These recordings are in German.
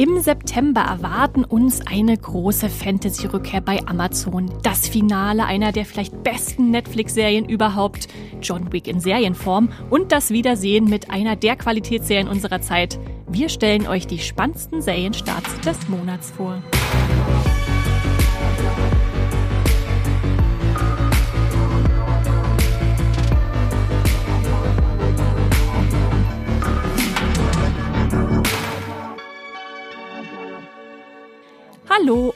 Im September erwarten uns eine große Fantasy-Rückkehr bei Amazon. Das Finale einer der vielleicht besten Netflix-Serien überhaupt, John Wick in Serienform und das Wiedersehen mit einer der Qualitätsserien unserer Zeit. Wir stellen euch die spannendsten Serienstarts des Monats vor.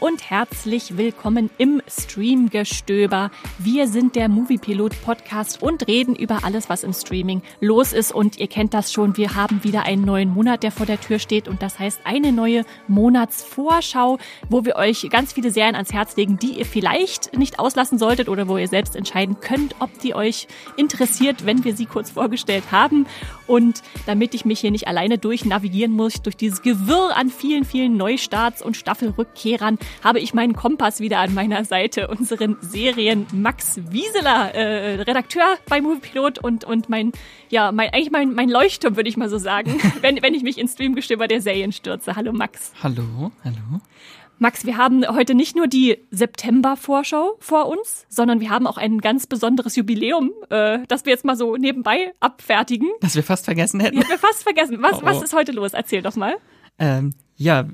Und herzlich willkommen im Streamgestöber. Wir sind der Moviepilot Podcast und reden über alles, was im Streaming los ist. Und ihr kennt das schon, wir haben wieder einen neuen Monat, der vor der Tür steht. Und das heißt eine neue Monatsvorschau, wo wir euch ganz viele Serien ans Herz legen, die ihr vielleicht nicht auslassen solltet oder wo ihr selbst entscheiden könnt, ob die euch interessiert, wenn wir sie kurz vorgestellt haben. Und damit ich mich hier nicht alleine durch navigieren muss, durch dieses Gewirr an vielen, vielen Neustarts und Staffelrückkehrern, habe ich meinen Kompass wieder an meiner Seite, unseren Serien Max Wieseler, äh, Redakteur bei Moviepilot und, und mein, ja, mein, eigentlich mein, mein Leuchtturm, würde ich mal so sagen, wenn, wenn ich mich ins Streamgestöber der Serien stürze. Hallo Max. Hallo, hallo. Max, wir haben heute nicht nur die September-Vorschau vor uns, sondern wir haben auch ein ganz besonderes Jubiläum, äh, das wir jetzt mal so nebenbei abfertigen. Das wir fast vergessen hätten. Ja, wir fast vergessen. Was, oh, oh. was ist heute los? Erzähl doch mal. Ähm, ja,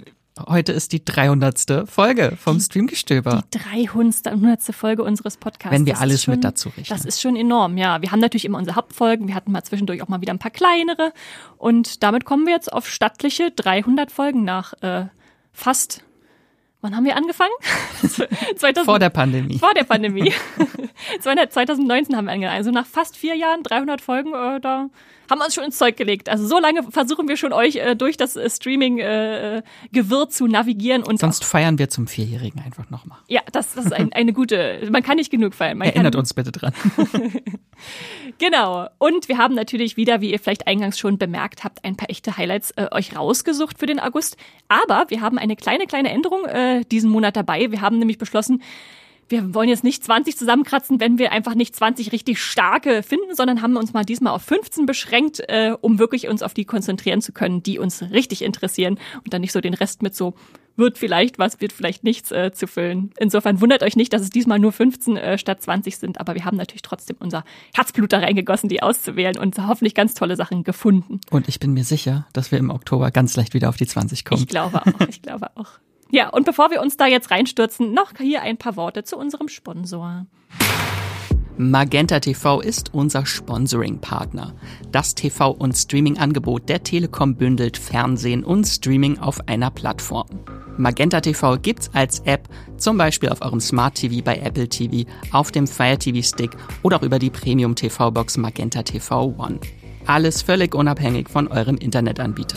heute ist die 300. Folge vom die, Streamgestöber. Die 300. Folge unseres Podcasts. Wenn wir das alles schon, mit dazu rechnen. Das ist schon enorm, ja. Wir haben natürlich immer unsere Hauptfolgen. Wir hatten mal zwischendurch auch mal wieder ein paar kleinere. Und damit kommen wir jetzt auf stattliche 300 Folgen nach äh, fast Wann haben wir angefangen? 2000, vor der Pandemie. Vor der Pandemie. 2019 haben wir angefangen. Also nach fast vier Jahren, 300 Folgen, äh, da haben wir uns schon ins Zeug gelegt. Also so lange versuchen wir schon euch äh, durch das äh, Streaming-Gewirr äh, zu navigieren. und Sonst feiern wir zum Vierjährigen einfach nochmal. Ja, das, das ist ein, eine gute, man kann nicht genug feiern. Man Erinnert kann, uns bitte dran. genau. Und wir haben natürlich wieder, wie ihr vielleicht eingangs schon bemerkt habt, ein paar echte Highlights äh, euch rausgesucht für den August. Aber wir haben eine kleine, kleine Änderung äh, diesen Monat dabei. Wir haben nämlich beschlossen, wir wollen jetzt nicht 20 zusammenkratzen, wenn wir einfach nicht 20 richtig starke finden, sondern haben uns mal diesmal auf 15 beschränkt, äh, um wirklich uns auf die konzentrieren zu können, die uns richtig interessieren und dann nicht so den Rest mit so wird vielleicht was, wird vielleicht nichts äh, zu füllen. Insofern wundert euch nicht, dass es diesmal nur 15 äh, statt 20 sind, aber wir haben natürlich trotzdem unser Herzblut da reingegossen, die auszuwählen und hoffentlich ganz tolle Sachen gefunden. Und ich bin mir sicher, dass wir im Oktober ganz leicht wieder auf die 20 kommen. Ich glaube auch, ich glaube auch. Ja, und bevor wir uns da jetzt reinstürzen, noch hier ein paar Worte zu unserem Sponsor. Magenta TV ist unser Sponsoring-Partner. Das TV- und Streaming-Angebot der Telekom bündelt Fernsehen und Streaming auf einer Plattform. Magenta TV gibt's als App, zum Beispiel auf eurem Smart TV bei Apple TV, auf dem Fire TV Stick oder auch über die Premium TV Box Magenta TV One. Alles völlig unabhängig von eurem Internetanbieter.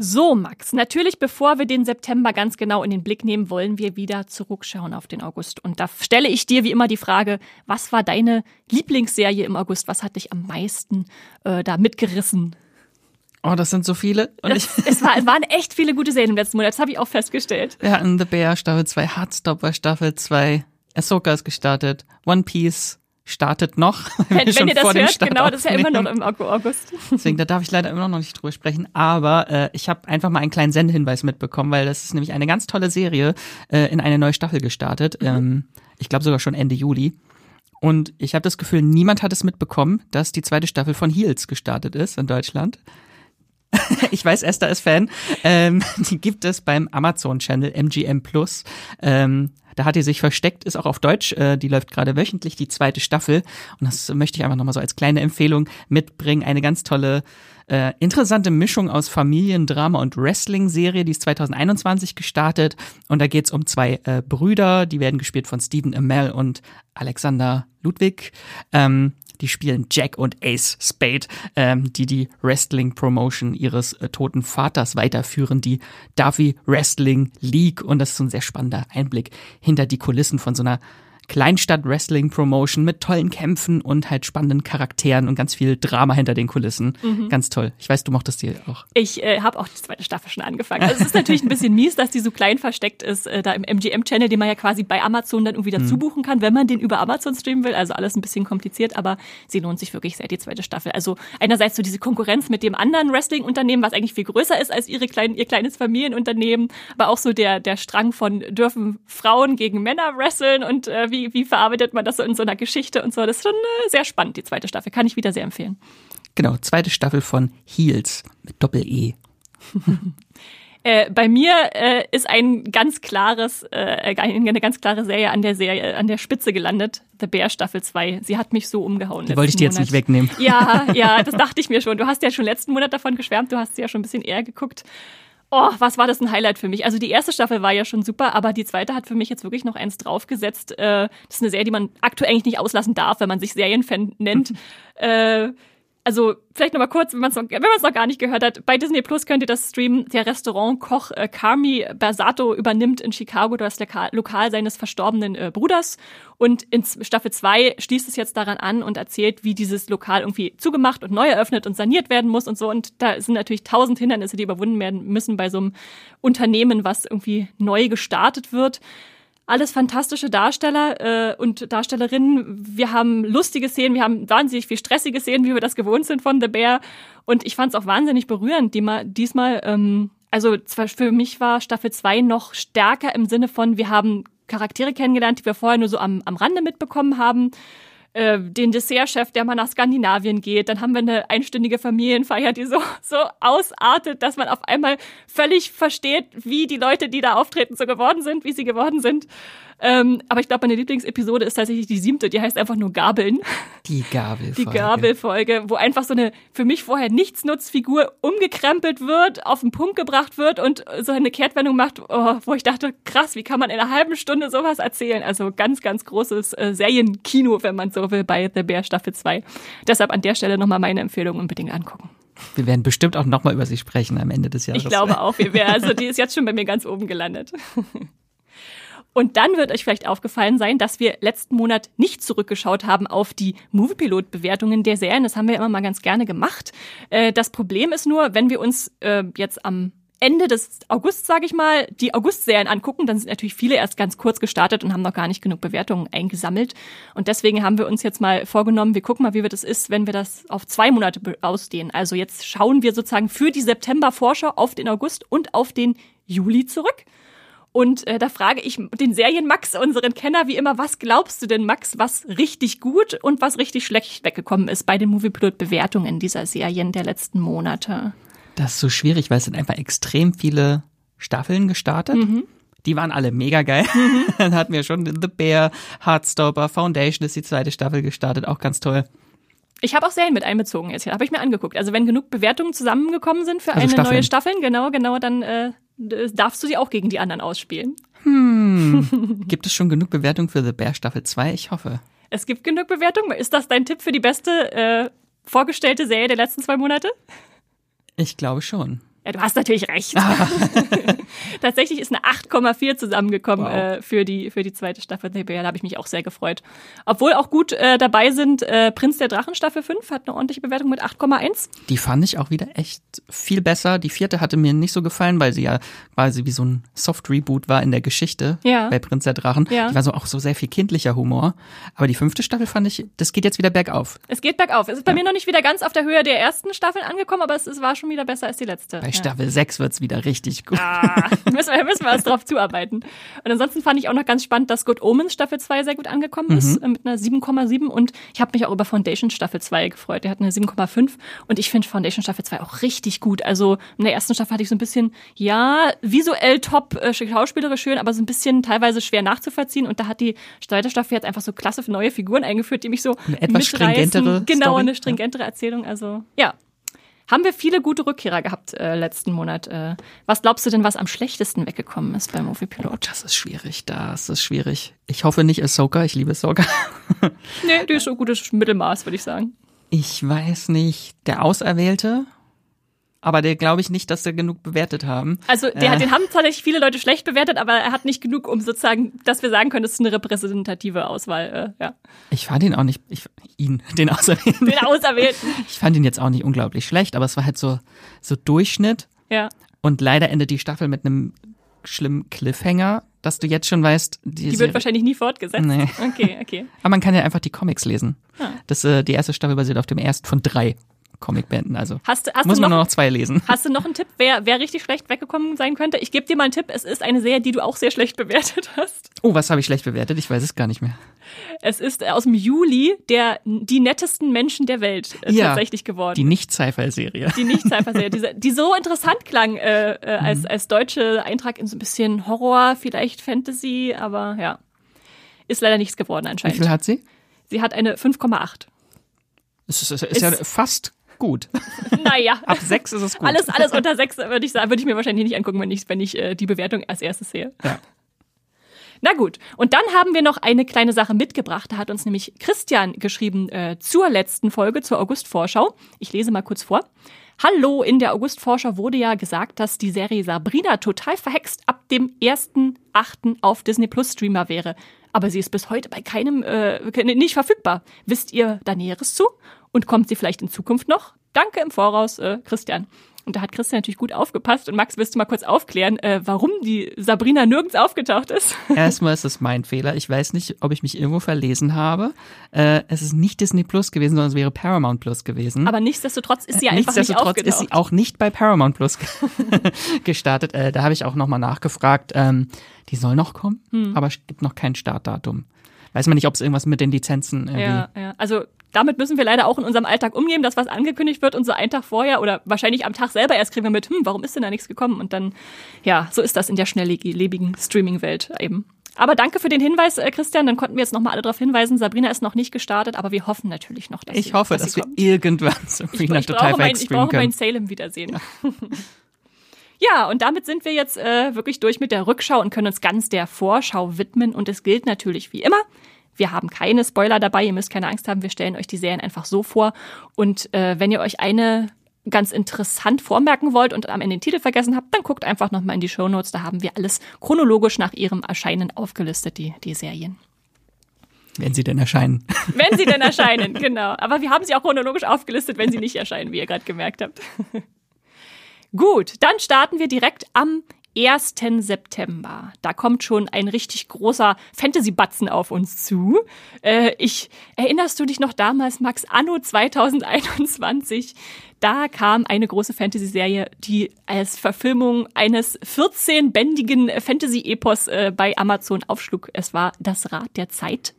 So, Max, natürlich, bevor wir den September ganz genau in den Blick nehmen, wollen wir wieder zurückschauen auf den August. Und da stelle ich dir wie immer die Frage, was war deine Lieblingsserie im August? Was hat dich am meisten äh, da mitgerissen? Oh, das sind so viele. Ich es, war, es waren echt viele gute Serien im letzten Monat, das habe ich auch festgestellt. Wir hatten The Bear Staffel 2, Heartstopper Staffel 2, Ahsoka ist gestartet, One Piece, startet noch. Wenn, wenn ihr das hört, genau, das ist ja immer noch im August. Deswegen, da darf ich leider immer noch nicht drüber sprechen. Aber äh, ich habe einfach mal einen kleinen Sendehinweis mitbekommen, weil das ist nämlich eine ganz tolle Serie äh, in eine neue Staffel gestartet. Mhm. Ähm, ich glaube sogar schon Ende Juli. Und ich habe das Gefühl, niemand hat es mitbekommen, dass die zweite Staffel von Heels gestartet ist in Deutschland. ich weiß, Esther ist Fan. Ähm, die gibt es beim Amazon-Channel MGM Plus. Ähm, da hat die sich versteckt, ist auch auf Deutsch, äh, die läuft gerade wöchentlich, die zweite Staffel. Und das möchte ich einfach nochmal so als kleine Empfehlung mitbringen. Eine ganz tolle äh, interessante Mischung aus Familiendrama und Wrestling-Serie, die ist 2021 gestartet. Und da geht's um zwei äh, Brüder, die werden gespielt von Stephen Amell und Alexander Ludwig. Ähm, die spielen Jack und Ace Spade, ähm, die die Wrestling-Promotion ihres äh, toten Vaters weiterführen, die Duffy Wrestling League. Und das ist so ein sehr spannender Einblick hinter die Kulissen von so einer Kleinstadt-Wrestling-Promotion mit tollen Kämpfen und halt spannenden Charakteren und ganz viel Drama hinter den Kulissen. Mhm. Ganz toll. Ich weiß, du mochtest die auch. Ich äh, habe auch die zweite Staffel schon angefangen. Also es ist natürlich ein bisschen mies, dass die so klein versteckt ist, äh, da im MGM-Channel, den man ja quasi bei Amazon dann irgendwie dazu mhm. buchen kann, wenn man den über Amazon streamen will. Also alles ein bisschen kompliziert, aber sie lohnt sich wirklich sehr, die zweite Staffel. Also einerseits so diese Konkurrenz mit dem anderen Wrestling-Unternehmen, was eigentlich viel größer ist als ihre kleinen, ihr kleines Familienunternehmen, aber auch so der, der Strang von dürfen Frauen gegen Männer wresteln und äh, wie wie, wie verarbeitet man das so in so einer Geschichte und so. Das ist schon äh, sehr spannend, die zweite Staffel. Kann ich wieder sehr empfehlen. Genau, zweite Staffel von Heels mit Doppel-E. Äh, bei mir äh, ist ein ganz klares, äh, eine ganz klare Serie an der Serie, an der Spitze gelandet. The Bear Staffel 2. Sie hat mich so umgehauen. Die wollte ich dir jetzt nicht wegnehmen. Ja, ja, das dachte ich mir schon. Du hast ja schon letzten Monat davon geschwärmt, du hast sie ja schon ein bisschen eher geguckt. Oh, was war das ein Highlight für mich? Also die erste Staffel war ja schon super, aber die zweite hat für mich jetzt wirklich noch eins draufgesetzt. Äh, das ist eine Serie, die man aktuell eigentlich nicht auslassen darf, wenn man sich Serienfan nennt. äh, also vielleicht nochmal kurz, wenn man es noch, noch gar nicht gehört hat, bei Disney Plus könnt ihr das streamen. Der Restaurantkoch äh, Carmi Bersato übernimmt in Chicago das Lokal, Lokal seines verstorbenen äh, Bruders und in Staffel 2 schließt es jetzt daran an und erzählt, wie dieses Lokal irgendwie zugemacht und neu eröffnet und saniert werden muss und so. Und da sind natürlich tausend Hindernisse, die überwunden werden müssen bei so einem Unternehmen, was irgendwie neu gestartet wird alles fantastische Darsteller äh, und Darstellerinnen. Wir haben lustige Szenen, wir haben wahnsinnig viel stressige Szenen, wie wir das gewohnt sind von The Bear. Und ich fand es auch wahnsinnig berührend, die mal, diesmal. Ähm, also zwar für mich war Staffel 2 noch stärker im Sinne von, wir haben Charaktere kennengelernt, die wir vorher nur so am, am Rande mitbekommen haben äh, den Dessertchef, der mal nach Skandinavien geht. Dann haben wir eine einstündige Familienfeier, die so, so ausartet, dass man auf einmal völlig versteht, wie die Leute, die da auftreten, so geworden sind, wie sie geworden sind. Ähm, aber ich glaube, meine Lieblingsepisode ist tatsächlich die siebte, die heißt einfach nur Gabeln. Die Gabelfolge. Die Gabelfolge, wo einfach so eine für mich vorher Nichtsnutzfigur umgekrempelt wird, auf den Punkt gebracht wird und so eine Kehrtwendung macht, oh, wo ich dachte, krass, wie kann man in einer halben Stunde sowas erzählen? Also ganz, ganz großes äh, Serienkino, wenn man so will, bei The Bear Staffel 2. Deshalb an der Stelle nochmal meine Empfehlung unbedingt angucken. Wir werden bestimmt auch nochmal über sie sprechen am Ende des Jahres. Ich glaube auch, wir werden, also die ist jetzt schon bei mir ganz oben gelandet. Und dann wird euch vielleicht aufgefallen sein, dass wir letzten Monat nicht zurückgeschaut haben auf die Moviepilot-Bewertungen der Serien. Das haben wir immer mal ganz gerne gemacht. Äh, das Problem ist nur, wenn wir uns äh, jetzt am Ende des August, sage ich mal, die August-Serien angucken, dann sind natürlich viele erst ganz kurz gestartet und haben noch gar nicht genug Bewertungen eingesammelt. Und deswegen haben wir uns jetzt mal vorgenommen, wir gucken mal, wie wir das ist, wenn wir das auf zwei Monate ausdehnen. Also jetzt schauen wir sozusagen für die September-Vorschau auf den August und auf den Juli zurück. Und äh, da frage ich den Serien-Max, unseren Kenner, wie immer, was glaubst du denn, Max, was richtig gut und was richtig schlecht weggekommen ist bei den Moviepilot-Bewertungen dieser Serien der letzten Monate? Das ist so schwierig, weil es sind einfach extrem viele Staffeln gestartet. Mhm. Die waren alle mega geil. Mhm. Dann hatten wir schon The Bear, Heartstopper, Foundation ist die zweite Staffel gestartet, auch ganz toll. Ich habe auch Serien mit einbezogen jetzt. Habe ich mir angeguckt. Also wenn genug Bewertungen zusammengekommen sind für also eine Staffeln. neue Staffel, genau, genau, dann äh, darfst du sie auch gegen die anderen ausspielen. Hm. gibt es schon genug Bewertungen für The Bear Staffel 2? Ich hoffe. Es gibt genug Bewertungen. Ist das dein Tipp für die beste äh, vorgestellte Serie der letzten zwei Monate? Ich glaube schon. Ja, du hast natürlich recht. Tatsächlich ist eine 8,4 zusammengekommen wow. äh, für, die, für die zweite Staffel Bear. Da habe ich mich auch sehr gefreut. Obwohl auch gut äh, dabei sind, äh, Prinz der Drachen Staffel 5 hat eine ordentliche Bewertung mit 8,1. Die fand ich auch wieder echt viel besser. Die vierte hatte mir nicht so gefallen, weil sie ja quasi wie so ein Soft-Reboot war in der Geschichte ja. bei Prinz der Drachen. Ja. Die war so auch so sehr viel kindlicher Humor. Aber die fünfte Staffel fand ich, das geht jetzt wieder bergauf. Es geht bergauf. Es ist bei ja. mir noch nicht wieder ganz auf der Höhe der ersten Staffel angekommen, aber es, es war schon wieder besser als die letzte. Bei Staffel 6 wird's wieder richtig gut. Ah, müssen wir, müssen wir was drauf zuarbeiten. Und ansonsten fand ich auch noch ganz spannend, dass Good Omens Staffel 2 sehr gut angekommen ist, mhm. mit einer 7,7. Und ich habe mich auch über Foundation Staffel 2 gefreut. Der hat eine 7,5. Und ich finde Foundation Staffel 2 auch richtig gut. Also in der ersten Staffel hatte ich so ein bisschen, ja, visuell top, äh, schauspielerisch schön, aber so ein bisschen teilweise schwer nachzuvollziehen. Und da hat die zweite Staffel jetzt einfach so klasse neue Figuren eingeführt, die mich so eine etwas stringentere Genau, Story. eine stringentere Erzählung. Also ja, haben wir viele gute Rückkehrer gehabt äh, letzten Monat. Äh, was glaubst du denn, was am schlechtesten weggekommen ist beim Movie Pilot? Oh, das ist schwierig, das ist schwierig. Ich hoffe nicht Ahsoka, ich liebe Ahsoka. nee, die ist so gutes Mittelmaß, würde ich sagen. Ich weiß nicht. Der Auserwählte aber der glaube ich nicht, dass sie genug bewertet haben. Also der, äh. den haben tatsächlich viele Leute schlecht bewertet, aber er hat nicht genug, um sozusagen, dass wir sagen können, das ist eine repräsentative Auswahl. Äh, ja. Ich fand ihn auch nicht, ich, ihn, den Auserwählten. Den Auserwählten. Ich fand ihn jetzt auch nicht unglaublich schlecht, aber es war halt so, so Durchschnitt. Ja. Und leider endet die Staffel mit einem schlimmen Cliffhanger, dass du jetzt schon weißt, die, die wird wahrscheinlich nie fortgesetzt. Nee. Okay, okay. aber man kann ja einfach die Comics lesen. Ah. Das, äh, die erste Staffel basiert auf dem ersten von drei. Comicbänden. Also hast, hast muss man noch, nur noch zwei lesen. Hast du noch einen Tipp, wer, wer richtig schlecht weggekommen sein könnte? Ich gebe dir mal einen Tipp. Es ist eine Serie, die du auch sehr schlecht bewertet hast. Oh, was habe ich schlecht bewertet? Ich weiß es gar nicht mehr. Es ist aus dem Juli der die nettesten Menschen der Welt äh, ja, tatsächlich geworden. Die Nicht-Sci-Fi-Serie. Die Nicht-Sci-Fi-Serie, die, die so interessant klang äh, äh, als, mhm. als deutsche Eintrag in so ein bisschen Horror, vielleicht Fantasy, aber ja. Ist leider nichts geworden anscheinend. Wie viel hat sie? Sie hat eine 5,8. Es ist, ist, ist ja fast gut. Naja. Ab sechs ist es gut. Alles, alles unter sechs würde ich sagen, würde ich mir wahrscheinlich nicht angucken, wenn ich, wenn ich äh, die Bewertung als erstes sehe. Ja. Na gut, und dann haben wir noch eine kleine Sache mitgebracht. Da hat uns nämlich Christian geschrieben äh, zur letzten Folge, zur August-Vorschau. Ich lese mal kurz vor. Hallo, in der August-Vorschau wurde ja gesagt, dass die Serie Sabrina total verhext ab dem 1.8. auf Disney Plus Streamer wäre. Aber sie ist bis heute bei keinem äh, nicht verfügbar. Wisst ihr da Näheres zu? Und kommt sie vielleicht in Zukunft noch? Danke im Voraus, äh, Christian. Und da hat Christian natürlich gut aufgepasst. Und Max, willst du mal kurz aufklären, äh, warum die Sabrina nirgends aufgetaucht ist? Erstmal ist es mein Fehler. Ich weiß nicht, ob ich mich irgendwo verlesen habe. Äh, es ist nicht Disney Plus gewesen, sondern es wäre Paramount Plus gewesen. Aber nichtsdestotrotz ist sie einfach nicht aufgetaucht. ist sie auch nicht bei Paramount Plus gestartet. Äh, da habe ich auch nochmal nachgefragt. Ähm, die soll noch kommen, hm. aber es gibt noch kein Startdatum. Weiß man nicht, ob es irgendwas mit den Lizenzen irgendwie. Ja, ja. Also damit müssen wir leider auch in unserem Alltag umgehen, dass was angekündigt wird und so einen Tag vorher oder wahrscheinlich am Tag selber erst kriegen wir mit, hm, warum ist denn da nichts gekommen? Und dann, ja, so ist das in der schnelllebigen Streaming-Welt eben. Aber danke für den Hinweis, äh, Christian. Dann konnten wir jetzt nochmal alle darauf hinweisen. Sabrina ist noch nicht gestartet, aber wir hoffen natürlich noch, dass ich sie, hoffe, dass, dass wir kommt. irgendwann Sabrina ich, ich total mein, Ich brauche meinen Salem wiedersehen. Ja. Ja, und damit sind wir jetzt äh, wirklich durch mit der Rückschau und können uns ganz der Vorschau widmen. Und es gilt natürlich wie immer, wir haben keine Spoiler dabei, ihr müsst keine Angst haben, wir stellen euch die Serien einfach so vor. Und äh, wenn ihr euch eine ganz interessant vormerken wollt und am Ende den Titel vergessen habt, dann guckt einfach nochmal in die Show Notes. Da haben wir alles chronologisch nach ihrem Erscheinen aufgelistet, die, die Serien. Wenn sie denn erscheinen. Wenn sie denn erscheinen, genau. Aber wir haben sie auch chronologisch aufgelistet, wenn sie nicht erscheinen, wie ihr gerade gemerkt habt. Gut, dann starten wir direkt am 1. September. Da kommt schon ein richtig großer Fantasy-Batzen auf uns zu. Äh, ich, erinnerst du dich noch damals, Max, Anno 2021? Da kam eine große Fantasy-Serie, die als Verfilmung eines 14-bändigen Fantasy-Epos äh, bei Amazon aufschlug. Es war Das Rad der Zeit.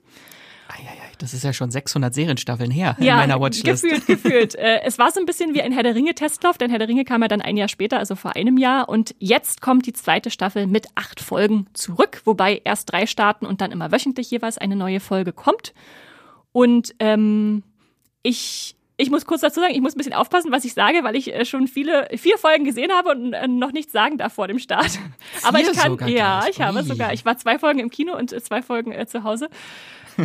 Das ist ja schon 600 Serienstaffeln her ja, in meiner Watchlist. gefühlt, gefühlt. Äh, es war so ein bisschen wie ein Herr der Ringe-Testlauf, denn Herr der Ringe kam ja dann ein Jahr später, also vor einem Jahr. Und jetzt kommt die zweite Staffel mit acht Folgen zurück, wobei erst drei starten und dann immer wöchentlich jeweils eine neue Folge kommt. Und ähm, ich ich muss kurz dazu sagen, ich muss ein bisschen aufpassen, was ich sage, weil ich äh, schon viele, vier Folgen gesehen habe und äh, noch nichts sagen darf vor dem Start. Aber ich kann, ja, ich habe sogar, ich war zwei Folgen im Kino und zwei Folgen äh, zu Hause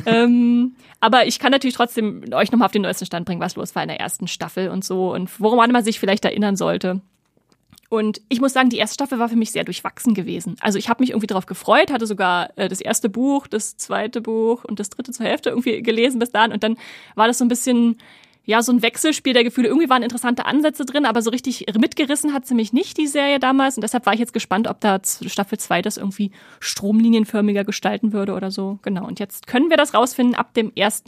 ähm, aber ich kann natürlich trotzdem euch nochmal auf den neuesten Stand bringen, was los war in der ersten Staffel und so und woran man sich vielleicht erinnern sollte. Und ich muss sagen, die erste Staffel war für mich sehr durchwachsen gewesen. Also ich habe mich irgendwie darauf gefreut, hatte sogar äh, das erste Buch, das zweite Buch und das dritte zur Hälfte irgendwie gelesen bis dahin. Und dann war das so ein bisschen, ja, so ein Wechselspiel der Gefühle. Irgendwie waren interessante Ansätze drin, aber so richtig mitgerissen hat sie mich nicht, die Serie damals. Und deshalb war ich jetzt gespannt, ob da Staffel 2 das irgendwie stromlinienförmiger gestalten würde oder so. Genau. Und jetzt können wir das rausfinden ab dem 1.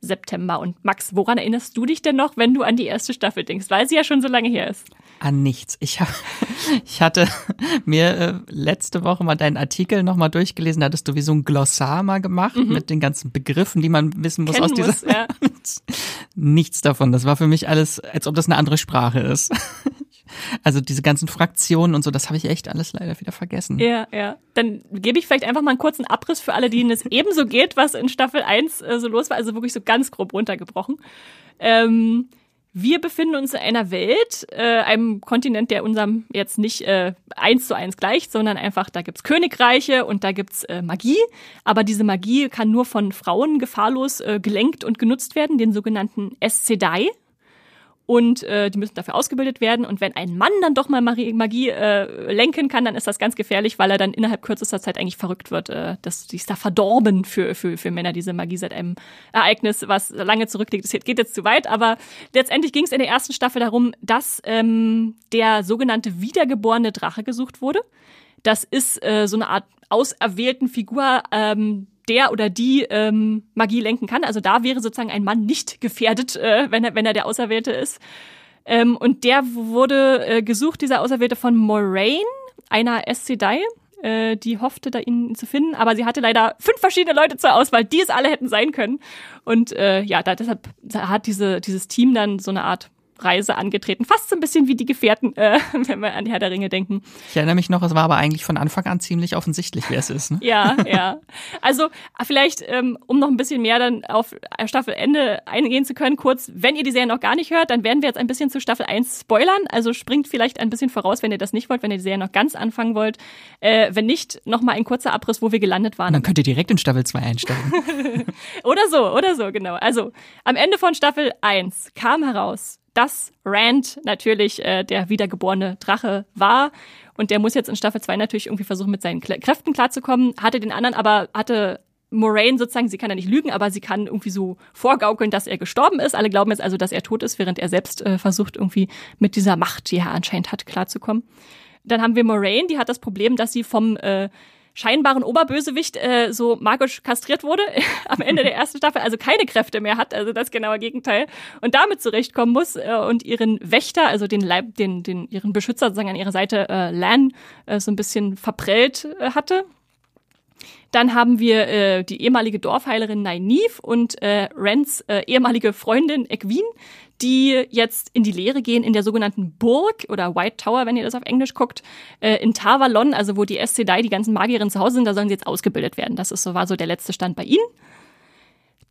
September. Und Max, woran erinnerst du dich denn noch, wenn du an die erste Staffel denkst, weil sie ja schon so lange her ist? An nichts. Ich, hab, ich hatte mir äh, letzte Woche mal deinen Artikel nochmal durchgelesen, da hattest du wie so ein Glossar mal gemacht mhm. mit den ganzen Begriffen, die man wissen muss Kennen aus dieser. Muss, ja. Nichts davon. Das war für mich alles, als ob das eine andere Sprache ist. Also diese ganzen Fraktionen und so, das habe ich echt alles leider wieder vergessen. Ja, ja. Dann gebe ich vielleicht einfach mal einen kurzen Abriss für alle, denen es ebenso geht, was in Staffel 1 äh, so los war, also wirklich so ganz grob runtergebrochen. Ähm, wir befinden uns in einer Welt, äh, einem Kontinent, der unserem jetzt nicht äh, eins zu eins gleicht, sondern einfach, da gibt's Königreiche und da gibt's äh, Magie. Aber diese Magie kann nur von Frauen gefahrlos äh, gelenkt und genutzt werden, den sogenannten Essedai und äh, die müssen dafür ausgebildet werden. Und wenn ein Mann dann doch mal Magie äh, lenken kann, dann ist das ganz gefährlich, weil er dann innerhalb kürzester Zeit eigentlich verrückt wird. Äh, das die ist da verdorben für, für, für Männer, diese Magie seit einem Ereignis, was lange zurückliegt. Das geht jetzt zu weit, aber letztendlich ging es in der ersten Staffel darum, dass ähm, der sogenannte wiedergeborene Drache gesucht wurde. Das ist äh, so eine Art auserwählten Figur, ähm, der oder die ähm, Magie lenken kann. Also da wäre sozusagen ein Mann nicht gefährdet, äh, wenn, er, wenn er der Auserwählte ist. Ähm, und der wurde äh, gesucht, dieser Auserwählte von Moraine, einer SC-Dai. Äh, die hoffte, da ihn zu finden, aber sie hatte leider fünf verschiedene Leute zur Auswahl, die es alle hätten sein können. Und äh, ja, da, deshalb hat diese, dieses Team dann so eine Art Reise angetreten. Fast so ein bisschen wie die Gefährten, äh, wenn wir an die Herr der Ringe denken. Ich erinnere mich noch, es war aber eigentlich von Anfang an ziemlich offensichtlich, wer es ist. Ne? ja, ja. Also vielleicht, ähm, um noch ein bisschen mehr dann auf Staffelende eingehen zu können, kurz, wenn ihr die Serie noch gar nicht hört, dann werden wir jetzt ein bisschen zu Staffel 1 spoilern. Also springt vielleicht ein bisschen voraus, wenn ihr das nicht wollt, wenn ihr die Serie noch ganz anfangen wollt. Äh, wenn nicht, nochmal ein kurzer Abriss, wo wir gelandet waren. dann könnt ihr direkt in Staffel 2 einsteigen. oder so, oder so, genau. Also am Ende von Staffel 1 kam heraus, dass Rand natürlich äh, der wiedergeborene Drache war. Und der muss jetzt in Staffel 2 natürlich irgendwie versuchen, mit seinen Kräften klarzukommen. Hatte den anderen aber, hatte Moraine sozusagen, sie kann ja nicht lügen, aber sie kann irgendwie so vorgaukeln, dass er gestorben ist. Alle glauben jetzt also, dass er tot ist, während er selbst äh, versucht, irgendwie mit dieser Macht, die er anscheinend hat, klarzukommen. Dann haben wir Moraine, die hat das Problem, dass sie vom äh, scheinbaren Oberbösewicht äh, so magisch kastriert wurde am Ende der ersten Staffel, also keine Kräfte mehr hat, also das genaue Gegenteil, und damit zurechtkommen muss äh, und ihren Wächter, also den Leib, den, den ihren Beschützer sozusagen an ihrer Seite äh, Lan äh, so ein bisschen verprellt äh, hatte. Dann haben wir äh, die ehemalige Dorfheilerin Nynaeve und äh, Rens äh, ehemalige Freundin Egwene, die jetzt in die Lehre gehen in der sogenannten Burg oder White Tower, wenn ihr das auf Englisch guckt, äh, in Tavalon, also wo die Sedai, die ganzen Magierinnen zu Hause sind, da sollen sie jetzt ausgebildet werden. Das ist so, war so der letzte Stand bei ihnen.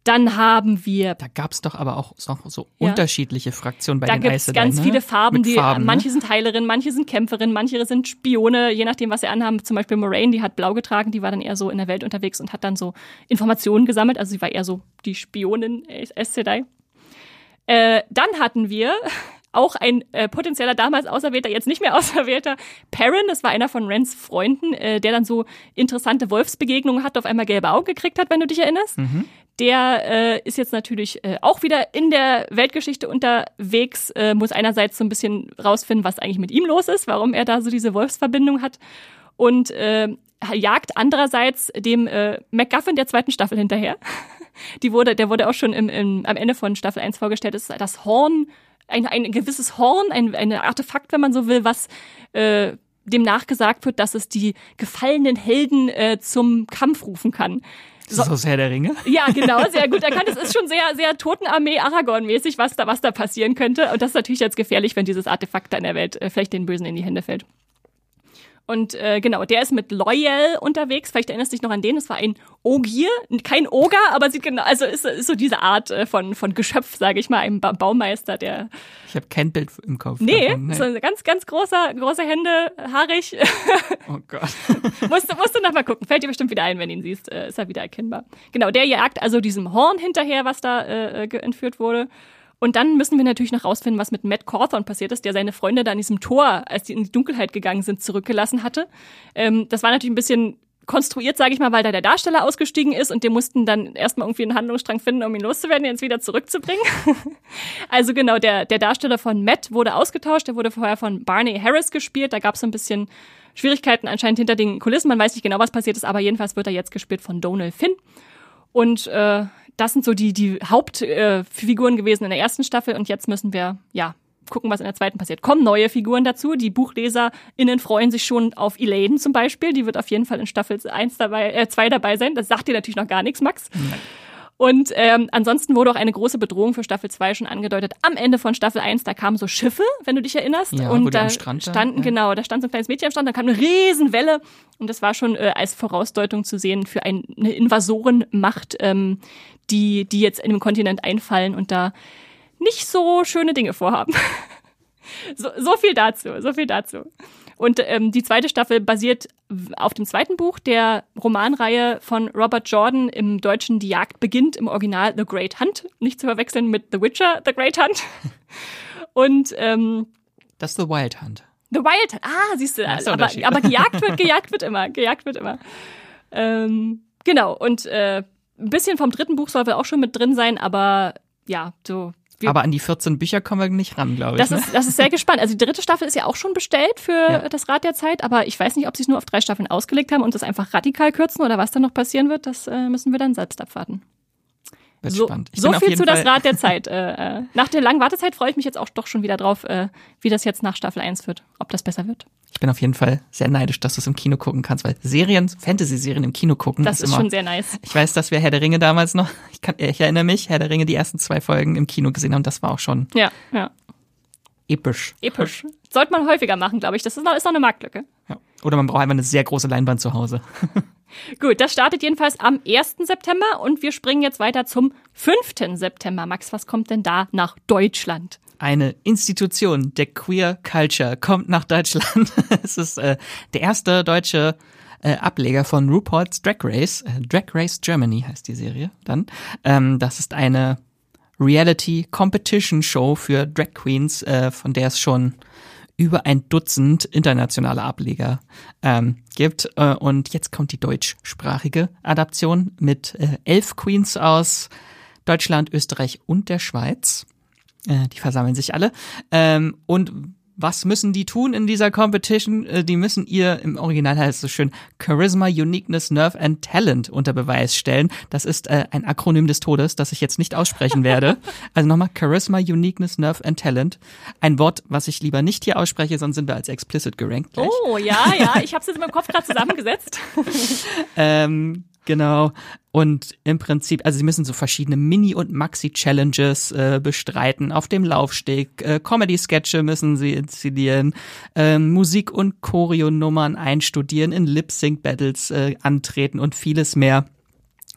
Dann haben wir. Da gab es doch aber auch so, so ja. unterschiedliche Fraktionen bei da den Da gibt es ganz ne? viele Farben, Mit die Farben, manche ne? sind Heilerinnen, manche sind Kämpferinnen, manche sind Spione, je nachdem, was sie anhaben. Zum Beispiel Moraine, die hat blau getragen, die war dann eher so in der Welt unterwegs und hat dann so Informationen gesammelt. Also sie war eher so die Spionin Aes Sedai. Äh, dann hatten wir auch ein äh, potenzieller damals Auserwählter, jetzt nicht mehr Auserwählter, Perrin, das war einer von Rens Freunden, äh, der dann so interessante Wolfsbegegnungen hat, auf einmal gelbe Augen gekriegt hat, wenn du dich erinnerst. Mhm. Der äh, ist jetzt natürlich äh, auch wieder in der Weltgeschichte unterwegs, äh, muss einerseits so ein bisschen rausfinden, was eigentlich mit ihm los ist, warum er da so diese Wolfsverbindung hat und äh, jagt andererseits dem äh, MacGuffin der zweiten Staffel hinterher. Die wurde, der wurde auch schon im, im, am Ende von Staffel 1 vorgestellt. Das ist das Horn, ein, ein gewisses Horn, ein, ein Artefakt, wenn man so will, was äh, dem nachgesagt wird, dass es die gefallenen Helden äh, zum Kampf rufen kann. So. Ist das aus Herr der Ringe? Ja, genau, sehr gut erkannt. Es ist schon sehr, sehr Totenarmee Aragorn-mäßig, was da, was da passieren könnte. Und das ist natürlich jetzt gefährlich, wenn dieses Artefakt da in der Welt äh, vielleicht den Bösen in die Hände fällt. Und äh, genau, der ist mit Loyal unterwegs. Vielleicht erinnerst du dich noch an den. Das war ein Ogier, kein Oger, aber sieht genau, also ist, ist so diese Art äh, von von Geschöpf, sage ich mal, ein ba Baumeister, der. Ich habe kein Bild im Kopf. Nee, davon, nee. so ein ganz ganz großer große Hände, haarig. Oh Gott. musst, musst du noch mal gucken. Fällt dir bestimmt wieder ein, wenn du ihn siehst. Äh, ist er wieder erkennbar. Genau, der jagt also diesem Horn hinterher, was da äh, äh entführt wurde. Und dann müssen wir natürlich noch rausfinden, was mit Matt Cawthorn passiert ist, der seine Freunde da an diesem Tor, als die in die Dunkelheit gegangen sind, zurückgelassen hatte. Ähm, das war natürlich ein bisschen konstruiert, sage ich mal, weil da der Darsteller ausgestiegen ist und die mussten dann erstmal irgendwie einen Handlungsstrang finden, um ihn loszuwerden, ihn jetzt wieder zurückzubringen. also genau, der, der Darsteller von Matt wurde ausgetauscht, der wurde vorher von Barney Harris gespielt, da gab es so ein bisschen Schwierigkeiten anscheinend hinter den Kulissen, man weiß nicht genau, was passiert ist, aber jedenfalls wird er jetzt gespielt von Donald Finn. Und äh, das sind so die, die Hauptfiguren äh, gewesen in der ersten Staffel und jetzt müssen wir, ja, gucken, was in der zweiten passiert. Kommen neue Figuren dazu. Die BuchleserInnen freuen sich schon auf Elaine zum Beispiel. Die wird auf jeden Fall in Staffel 1 dabei, äh, 2 dabei sein. Das sagt dir natürlich noch gar nichts, Max. Nein. Und ähm, ansonsten wurde auch eine große Bedrohung für Staffel 2 schon angedeutet. Am Ende von Staffel 1, da kamen so Schiffe, wenn du dich erinnerst. Ja, und da standen, ja. genau, da stand so ein kleines Mädchen am Strand, da kam eine Riesenwelle. Und das war schon äh, als Vorausdeutung zu sehen für ein, eine Invasorenmacht, ähm, die, die jetzt in dem Kontinent einfallen und da nicht so schöne Dinge vorhaben. so, so viel dazu, so viel dazu. Und ähm, die zweite Staffel basiert auf dem zweiten Buch der Romanreihe von Robert Jordan im Deutschen Die Jagd beginnt, im Original The Great Hunt, nicht zu verwechseln mit The Witcher, The Great Hunt. Und ähm, das ist The Wild Hunt. The Wild Hunt, ah, siehst du, aber, aber gejagt wird, gejagt wird immer, gejagt wird immer. Ähm, genau, und äh, ein bisschen vom dritten Buch soll wohl auch schon mit drin sein, aber ja, so wir aber an die 14 Bücher kommen wir nicht ran, glaube ich. Das, ne? ist, das ist sehr gespannt. Also die dritte Staffel ist ja auch schon bestellt für ja. das Rad der Zeit, aber ich weiß nicht, ob sie es nur auf drei Staffeln ausgelegt haben und das einfach radikal kürzen oder was dann noch passieren wird. Das äh, müssen wir dann selbst abwarten. Wird so, spannend. Ich so viel zu Fall das Rad der Zeit. Äh, äh, nach der langen Wartezeit freue ich mich jetzt auch doch schon wieder drauf, äh, wie das jetzt nach Staffel 1 wird. Ob das besser wird. Ich bin auf jeden Fall sehr neidisch, dass du es im Kino gucken kannst, weil Serien, Fantasy-Serien im Kino gucken. Das ist, ist immer, schon sehr nice. Ich weiß, dass wir Herr der Ringe damals noch, ich, kann, ich erinnere mich, Herr der Ringe die ersten zwei Folgen im Kino gesehen haben. Das war auch schon ja, ja. episch. Episch. Sollte man häufiger machen, glaube ich. Das ist noch, ist noch eine Marktlücke. Ja. Oder man braucht einfach eine sehr große Leinwand zu Hause. Gut, das startet jedenfalls am 1. September und wir springen jetzt weiter zum 5. September. Max, was kommt denn da nach Deutschland? Eine Institution der Queer Culture kommt nach Deutschland. es ist äh, der erste deutsche äh, Ableger von RuPaul's Drag Race. Äh, Drag Race Germany heißt die Serie dann. Ähm, das ist eine Reality Competition Show für Drag Queens, äh, von der es schon über ein Dutzend internationale Ableger ähm, gibt. Äh, und jetzt kommt die deutschsprachige Adaption mit äh, elf Queens aus Deutschland, Österreich und der Schweiz. Äh, die versammeln sich alle. Ähm, und was müssen die tun in dieser Competition? Äh, die müssen ihr, im Original heißt es so schön, Charisma, Uniqueness, Nerve and Talent unter Beweis stellen. Das ist äh, ein Akronym des Todes, das ich jetzt nicht aussprechen werde. Also nochmal, Charisma, Uniqueness, Nerve and Talent. Ein Wort, was ich lieber nicht hier ausspreche, sonst sind wir als explicit gerankt. Gleich. Oh, ja, ja, ich habe es jetzt in meinem Kopf gerade zusammengesetzt. ähm, Genau. Und im Prinzip, also sie müssen so verschiedene Mini- und Maxi-Challenges äh, bestreiten auf dem Laufsteg. Äh, Comedy-Sketche müssen sie inszenieren, äh, Musik- und Choreo-Nummern einstudieren, in Lip-Sync-Battles äh, antreten und vieles mehr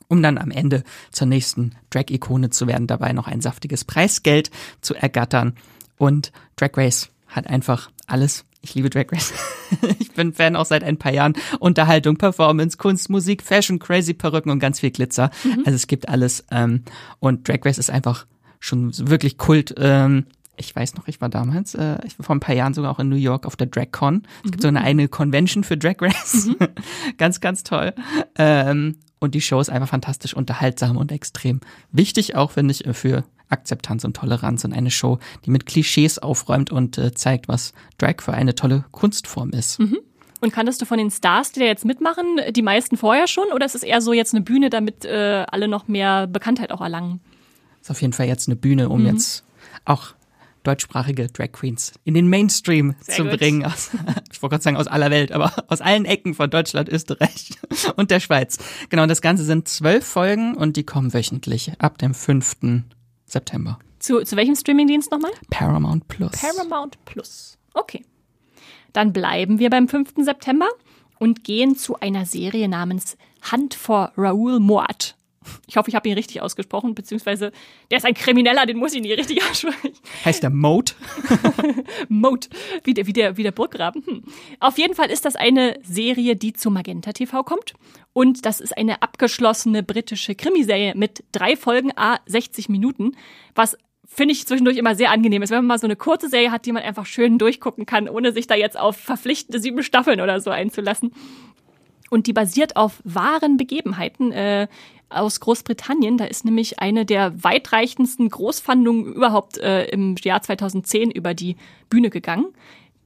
um dann am Ende zur nächsten Drag-Ikone zu werden, dabei noch ein saftiges Preisgeld zu ergattern. Und Drag Race hat einfach alles ich liebe Drag Race. ich bin Fan auch seit ein paar Jahren. Unterhaltung, Performance, Kunst, Musik, Fashion, crazy Perücken und ganz viel Glitzer. Mhm. Also es gibt alles. Ähm, und Drag Race ist einfach schon wirklich Kult. Ähm, ich weiß noch, ich war damals, äh, ich war vor ein paar Jahren sogar auch in New York auf der DragCon. Es mhm. gibt so eine eigene Convention für Drag Race. Mhm. ganz, ganz toll. Ähm, und die Show ist einfach fantastisch unterhaltsam und extrem wichtig, auch finde ich, für Akzeptanz und Toleranz und eine Show, die mit Klischees aufräumt und äh, zeigt, was Drag für eine tolle Kunstform ist. Mhm. Und kanntest du von den Stars, die da jetzt mitmachen, die meisten vorher schon? Oder ist es eher so jetzt eine Bühne, damit äh, alle noch mehr Bekanntheit auch erlangen? Ist auf jeden Fall jetzt eine Bühne, um mhm. jetzt auch deutschsprachige Drag Queens in den Mainstream Sehr zu gut. bringen. Aus, ich wollte gerade sagen aus aller Welt, aber aus allen Ecken von Deutschland, Österreich und der Schweiz. Genau, das Ganze sind zwölf Folgen und die kommen wöchentlich ab dem 5. September. Zu, zu welchem Streamingdienst nochmal? Paramount Plus. Paramount Plus. Okay. Dann bleiben wir beim 5. September und gehen zu einer Serie namens Hunt for Raoul Mort. Ich hoffe, ich habe ihn richtig ausgesprochen, beziehungsweise der ist ein Krimineller, den muss ich nie richtig aussprechen. Heißt der Moat? Moat, wie der, wie der, wie der Burggraben. Hm. Auf jeden Fall ist das eine Serie, die zu Magenta TV kommt. Und das ist eine abgeschlossene britische Krimiserie mit drei Folgen a 60 Minuten, was finde ich zwischendurch immer sehr angenehm ist, wenn man mal so eine kurze Serie hat, die man einfach schön durchgucken kann, ohne sich da jetzt auf verpflichtende sieben Staffeln oder so einzulassen. Und die basiert auf wahren Begebenheiten. Äh, aus Großbritannien. Da ist nämlich eine der weitreichendsten Großfahndungen überhaupt äh, im Jahr 2010 über die Bühne gegangen.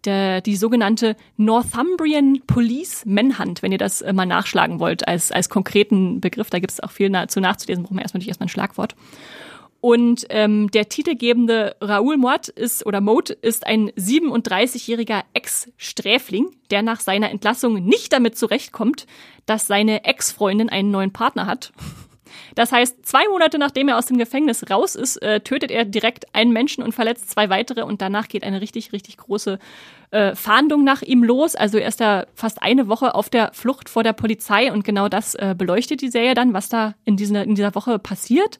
der, die sogenannte Northumbrian Police Manhunt, wenn ihr das äh, mal nachschlagen wollt, als, als konkreten Begriff. Da gibt es auch viel na, zu nachzulesen, brauchen wir erstmal natürlich erstmal ein Schlagwort. Und ähm, der titelgebende Raoul Mott ist oder Mode ist ein 37-jähriger Ex-Sträfling, der nach seiner Entlassung nicht damit zurechtkommt, dass seine Ex-Freundin einen neuen Partner hat. Das heißt, zwei Monate nachdem er aus dem Gefängnis raus ist, äh, tötet er direkt einen Menschen und verletzt zwei weitere und danach geht eine richtig, richtig große äh, Fahndung nach ihm los. Also er ist da fast eine Woche auf der Flucht vor der Polizei und genau das äh, beleuchtet die Serie dann, was da in dieser, in dieser Woche passiert.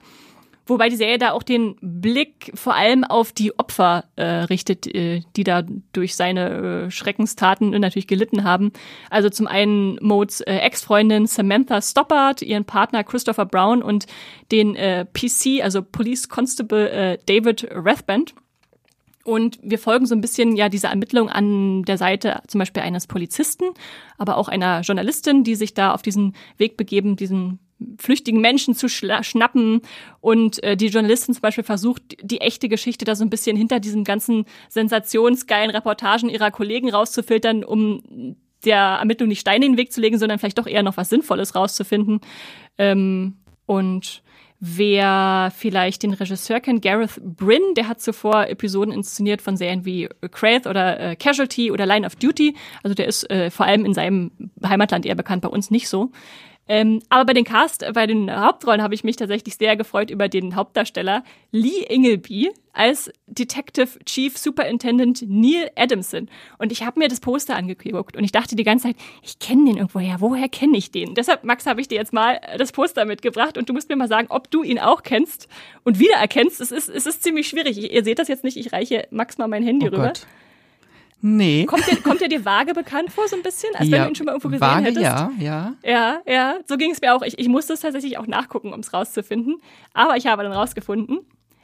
Wobei die Serie da auch den Blick vor allem auf die Opfer äh, richtet, äh, die da durch seine äh, Schreckenstaten natürlich gelitten haben. Also zum einen Modes äh, Ex-Freundin Samantha Stoppard, ihren Partner Christopher Brown und den äh, PC, also Police Constable äh, David Rathband. Und wir folgen so ein bisschen ja dieser Ermittlung an der Seite zum Beispiel eines Polizisten, aber auch einer Journalistin, die sich da auf diesen Weg begeben, diesen flüchtigen Menschen zu schnappen und äh, die Journalistin zum Beispiel versucht, die echte Geschichte da so ein bisschen hinter diesen ganzen sensationsgeilen Reportagen ihrer Kollegen rauszufiltern, um der Ermittlung nicht Steine in den Weg zu legen, sondern vielleicht doch eher noch was Sinnvolles rauszufinden. Ähm, und Wer vielleicht den Regisseur kennt, Gareth Bryn, der hat zuvor Episoden inszeniert von Serien wie Crath oder äh, Casualty oder Line of Duty. Also der ist äh, vor allem in seinem Heimatland eher bekannt, bei uns nicht so. Ähm, aber bei den Cast, bei den Hauptrollen habe ich mich tatsächlich sehr gefreut über den Hauptdarsteller Lee Ingleby als Detective Chief Superintendent Neil Adamson. Und ich habe mir das Poster angeguckt und ich dachte die ganze Zeit, ich kenne den irgendwoher. Woher kenne ich den? Deshalb, Max, habe ich dir jetzt mal das Poster mitgebracht und du musst mir mal sagen, ob du ihn auch kennst und wiedererkennst. Es ist, es ist ziemlich schwierig. Ihr seht das jetzt nicht. Ich reiche Max mal mein Handy oh rüber. Gott. Nee. Kommt der, kommt dir vage bekannt vor, so ein bisschen? Als ja, wenn du ihn schon mal irgendwo gesehen vage, hättest? Ja, ja. Ja, ja. So ging es mir auch. Ich, ich musste es tatsächlich auch nachgucken, um es rauszufinden. Aber ich habe dann rausgefunden.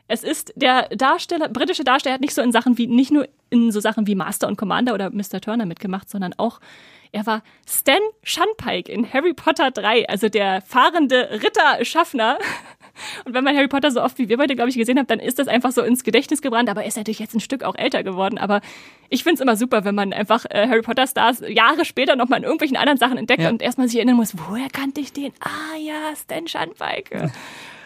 Es ist der Darsteller, britische Darsteller hat nicht so in Sachen wie, nicht nur in so Sachen wie Master und Commander oder Mr. Turner mitgemacht, sondern auch er war Stan Shunpike in Harry Potter 3, also der fahrende Ritter-Schaffner. Und wenn man Harry Potter so oft wie wir beide, glaube ich, gesehen haben, dann ist das einfach so ins Gedächtnis gebrannt. Aber er ist natürlich jetzt ein Stück auch älter geworden. Aber ich finde es immer super, wenn man einfach äh, Harry Potter Stars Jahre später nochmal in irgendwelchen anderen Sachen entdeckt ja. und erstmal sich erinnern muss, woher kannte ich den? Ah ja, Stan. Ja.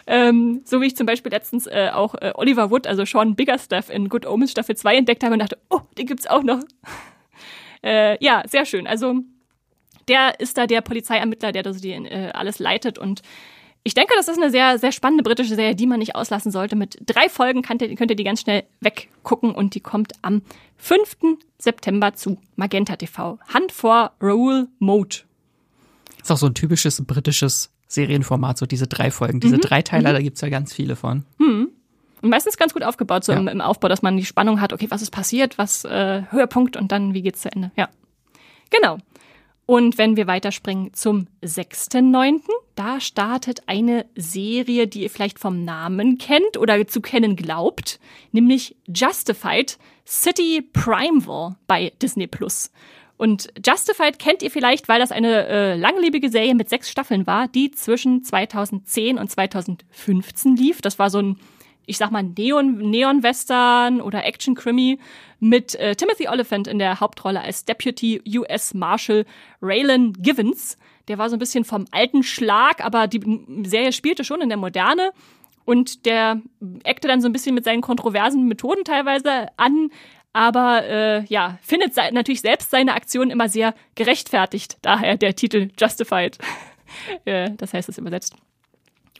Ähm, so wie ich zum Beispiel letztens äh, auch äh, Oliver Wood, also Sean Biggerstaff in Good Omens Staffel 2 entdeckt habe und dachte, oh, den gibt's auch noch. Äh, ja, sehr schön. Also der ist da der Polizeiermittler, der das die, äh, alles leitet und ich denke, das ist eine sehr, sehr spannende britische Serie, die man nicht auslassen sollte. Mit drei Folgen könnt ihr, könnt ihr die ganz schnell weggucken und die kommt am 5. September zu Magenta TV. Hand vor Raoul Mode. Ist auch so ein typisches britisches Serienformat, so diese drei Folgen. Diese mhm. Dreiteiler, mhm. da gibt's ja ganz viele von. Mhm. Und meistens ganz gut aufgebaut, so ja. im, im, Aufbau, dass man die Spannung hat, okay, was ist passiert, was äh, Höhepunkt und dann wie geht's zu Ende. Ja. Genau. Und wenn wir weiterspringen zum 6.9., da startet eine Serie, die ihr vielleicht vom Namen kennt oder zu kennen glaubt, nämlich Justified City Primeville bei Disney Plus. Und Justified kennt ihr vielleicht, weil das eine äh, langlebige Serie mit sechs Staffeln war, die zwischen 2010 und 2015 lief. Das war so ein ich sag mal, Neon, Neon-Western oder Action-Krimi mit äh, Timothy Oliphant in der Hauptrolle als Deputy US Marshal Raylan Givens. Der war so ein bisschen vom alten Schlag, aber die Serie spielte schon in der Moderne. Und der eckte dann so ein bisschen mit seinen kontroversen Methoden teilweise an, aber äh, ja, findet natürlich selbst seine Aktionen immer sehr gerechtfertigt. Daher der Titel Justified. äh, das heißt es übersetzt.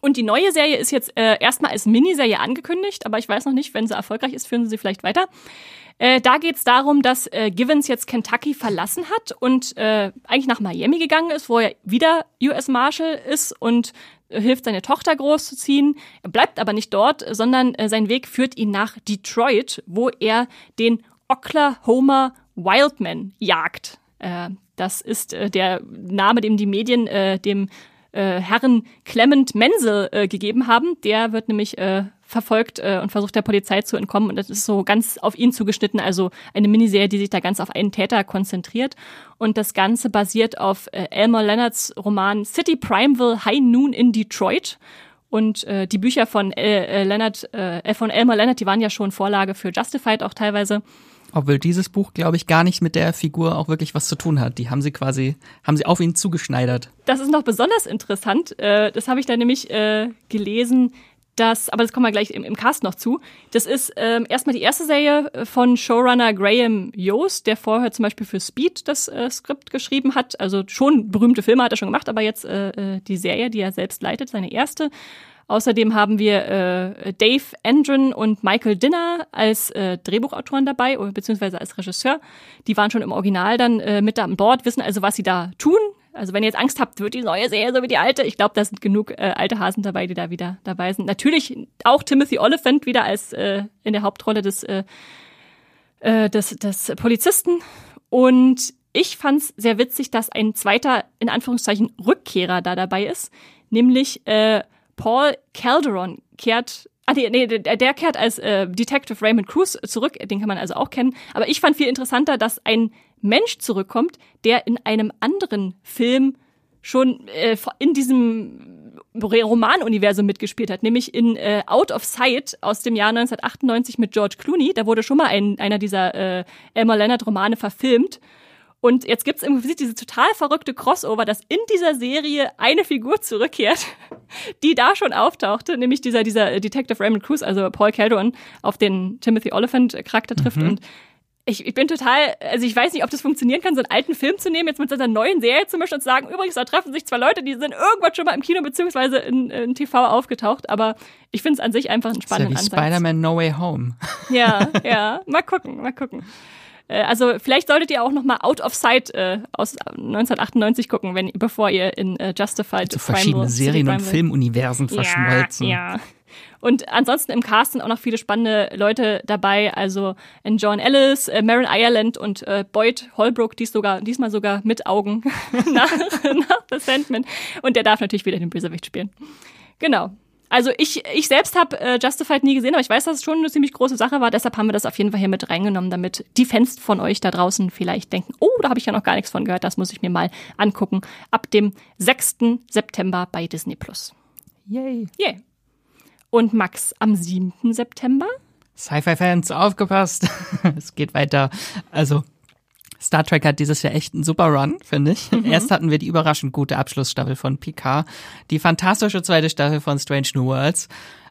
Und die neue Serie ist jetzt äh, erstmal als Miniserie angekündigt, aber ich weiß noch nicht, wenn sie erfolgreich ist, führen sie sie vielleicht weiter. Äh, da geht es darum, dass äh, Givens jetzt Kentucky verlassen hat und äh, eigentlich nach Miami gegangen ist, wo er wieder US Marshal ist und äh, hilft, seine Tochter großzuziehen. Er bleibt aber nicht dort, sondern äh, sein Weg führt ihn nach Detroit, wo er den Oklahoma Wildman jagt. Äh, das ist der Name, dem die Medien dem äh, Herren Clement Menzel äh, gegeben haben. Der wird nämlich äh, verfolgt äh, und versucht der Polizei zu entkommen. Und das ist so ganz auf ihn zugeschnitten, also eine Miniserie, die sich da ganz auf einen Täter konzentriert. Und das Ganze basiert auf äh, Elmer Leonards Roman City Primeville High Noon in Detroit. Und äh, die Bücher von äh, äh Leonard, äh, von Elmer Leonard, die waren ja schon Vorlage für Justified auch teilweise Obwohl dieses Buch, glaube ich, gar nicht mit der Figur auch wirklich was zu tun hat. Die haben sie quasi, haben sie auf ihn zugeschneidert. Das ist noch besonders interessant. Äh, das habe ich da nämlich äh, gelesen das, aber das kommen wir gleich im, Cast noch zu. Das ist ähm, erstmal die erste Serie äh, von Showrunner Graham Yost, der vorher zum Beispiel für Speed das Skript geschrieben hat. Also schon berühmte Filme hat er schon gemacht, aber jetzt die Serie, die er selbst leitet, seine erste. Außerdem haben wir äh, Dave Andron und Michael Dinner als äh, Drehbuchautoren dabei, beziehungsweise als Regisseur. Die waren schon im Original dann äh, mit an Bord, wissen also, was sie da tun, also wenn ihr jetzt Angst habt, wird die neue Serie so wie die alte. Ich glaube, da sind genug äh, alte Hasen dabei, die da wieder dabei sind. Natürlich auch Timothy Oliphant wieder als äh, in der Hauptrolle des, äh, äh, des, des Polizisten. Und ich fand es sehr witzig, dass ein zweiter, in Anführungszeichen, Rückkehrer da dabei ist. Nämlich äh, Paul Calderon kehrt Ah, nee, nee, der kehrt als äh, Detective Raymond Cruz zurück, den kann man also auch kennen. Aber ich fand viel interessanter, dass ein Mensch zurückkommt, der in einem anderen Film schon äh, in diesem Romanuniversum mitgespielt hat, nämlich in äh, Out of Sight aus dem Jahr 1998 mit George Clooney. Da wurde schon mal ein, einer dieser äh, Elmer Leonard Romane verfilmt. Und jetzt gibt's im Prinzip diese total verrückte Crossover, dass in dieser Serie eine Figur zurückkehrt, die da schon auftauchte, nämlich dieser, dieser Detective Raymond Cruz, also Paul Calderon, auf den Timothy Oliphant Charakter trifft. Mhm. Und ich, ich bin total, also ich weiß nicht, ob das funktionieren kann, so einen alten Film zu nehmen, jetzt mit einer neuen Serie zu mischen und zu sagen, übrigens, da treffen sich zwei Leute, die sind irgendwann schon mal im Kino beziehungsweise in, in TV aufgetaucht, aber ich finde es an sich einfach einen spannenden ist ja wie Spider-Man No Way Home. Ja, ja, mal gucken, mal gucken. Äh, also vielleicht solltet ihr auch noch mal Out of Sight äh, aus 1998 gucken, wenn bevor ihr in äh, Justified so verschiedene Serien und Filmuniversen verschmolzen. Ja, ja. Und ansonsten im Cast sind auch noch viele spannende Leute dabei, also in John Ellis, äh, Marin Ireland und äh, Boyd Holbrook, dies sogar, diesmal sogar mit Augen nach, nach The Sandman. Und der darf natürlich wieder den Bösewicht spielen. Genau. Also ich, ich selbst habe äh, Justified nie gesehen, aber ich weiß, dass es schon eine ziemlich große Sache war. Deshalb haben wir das auf jeden Fall hier mit reingenommen, damit die Fans von euch da draußen vielleicht denken, oh, da habe ich ja noch gar nichts von gehört, das muss ich mir mal angucken. Ab dem 6. September bei Disney Plus. Yay. Yay. Und Max am 7. September? Sci-Fi-Fans, aufgepasst. es geht weiter. Also Star Trek hat dieses Jahr echt einen super Run, finde ich. Mhm. Erst hatten wir die überraschend gute Abschlussstaffel von Picard, die fantastische zweite Staffel von Strange New Worlds.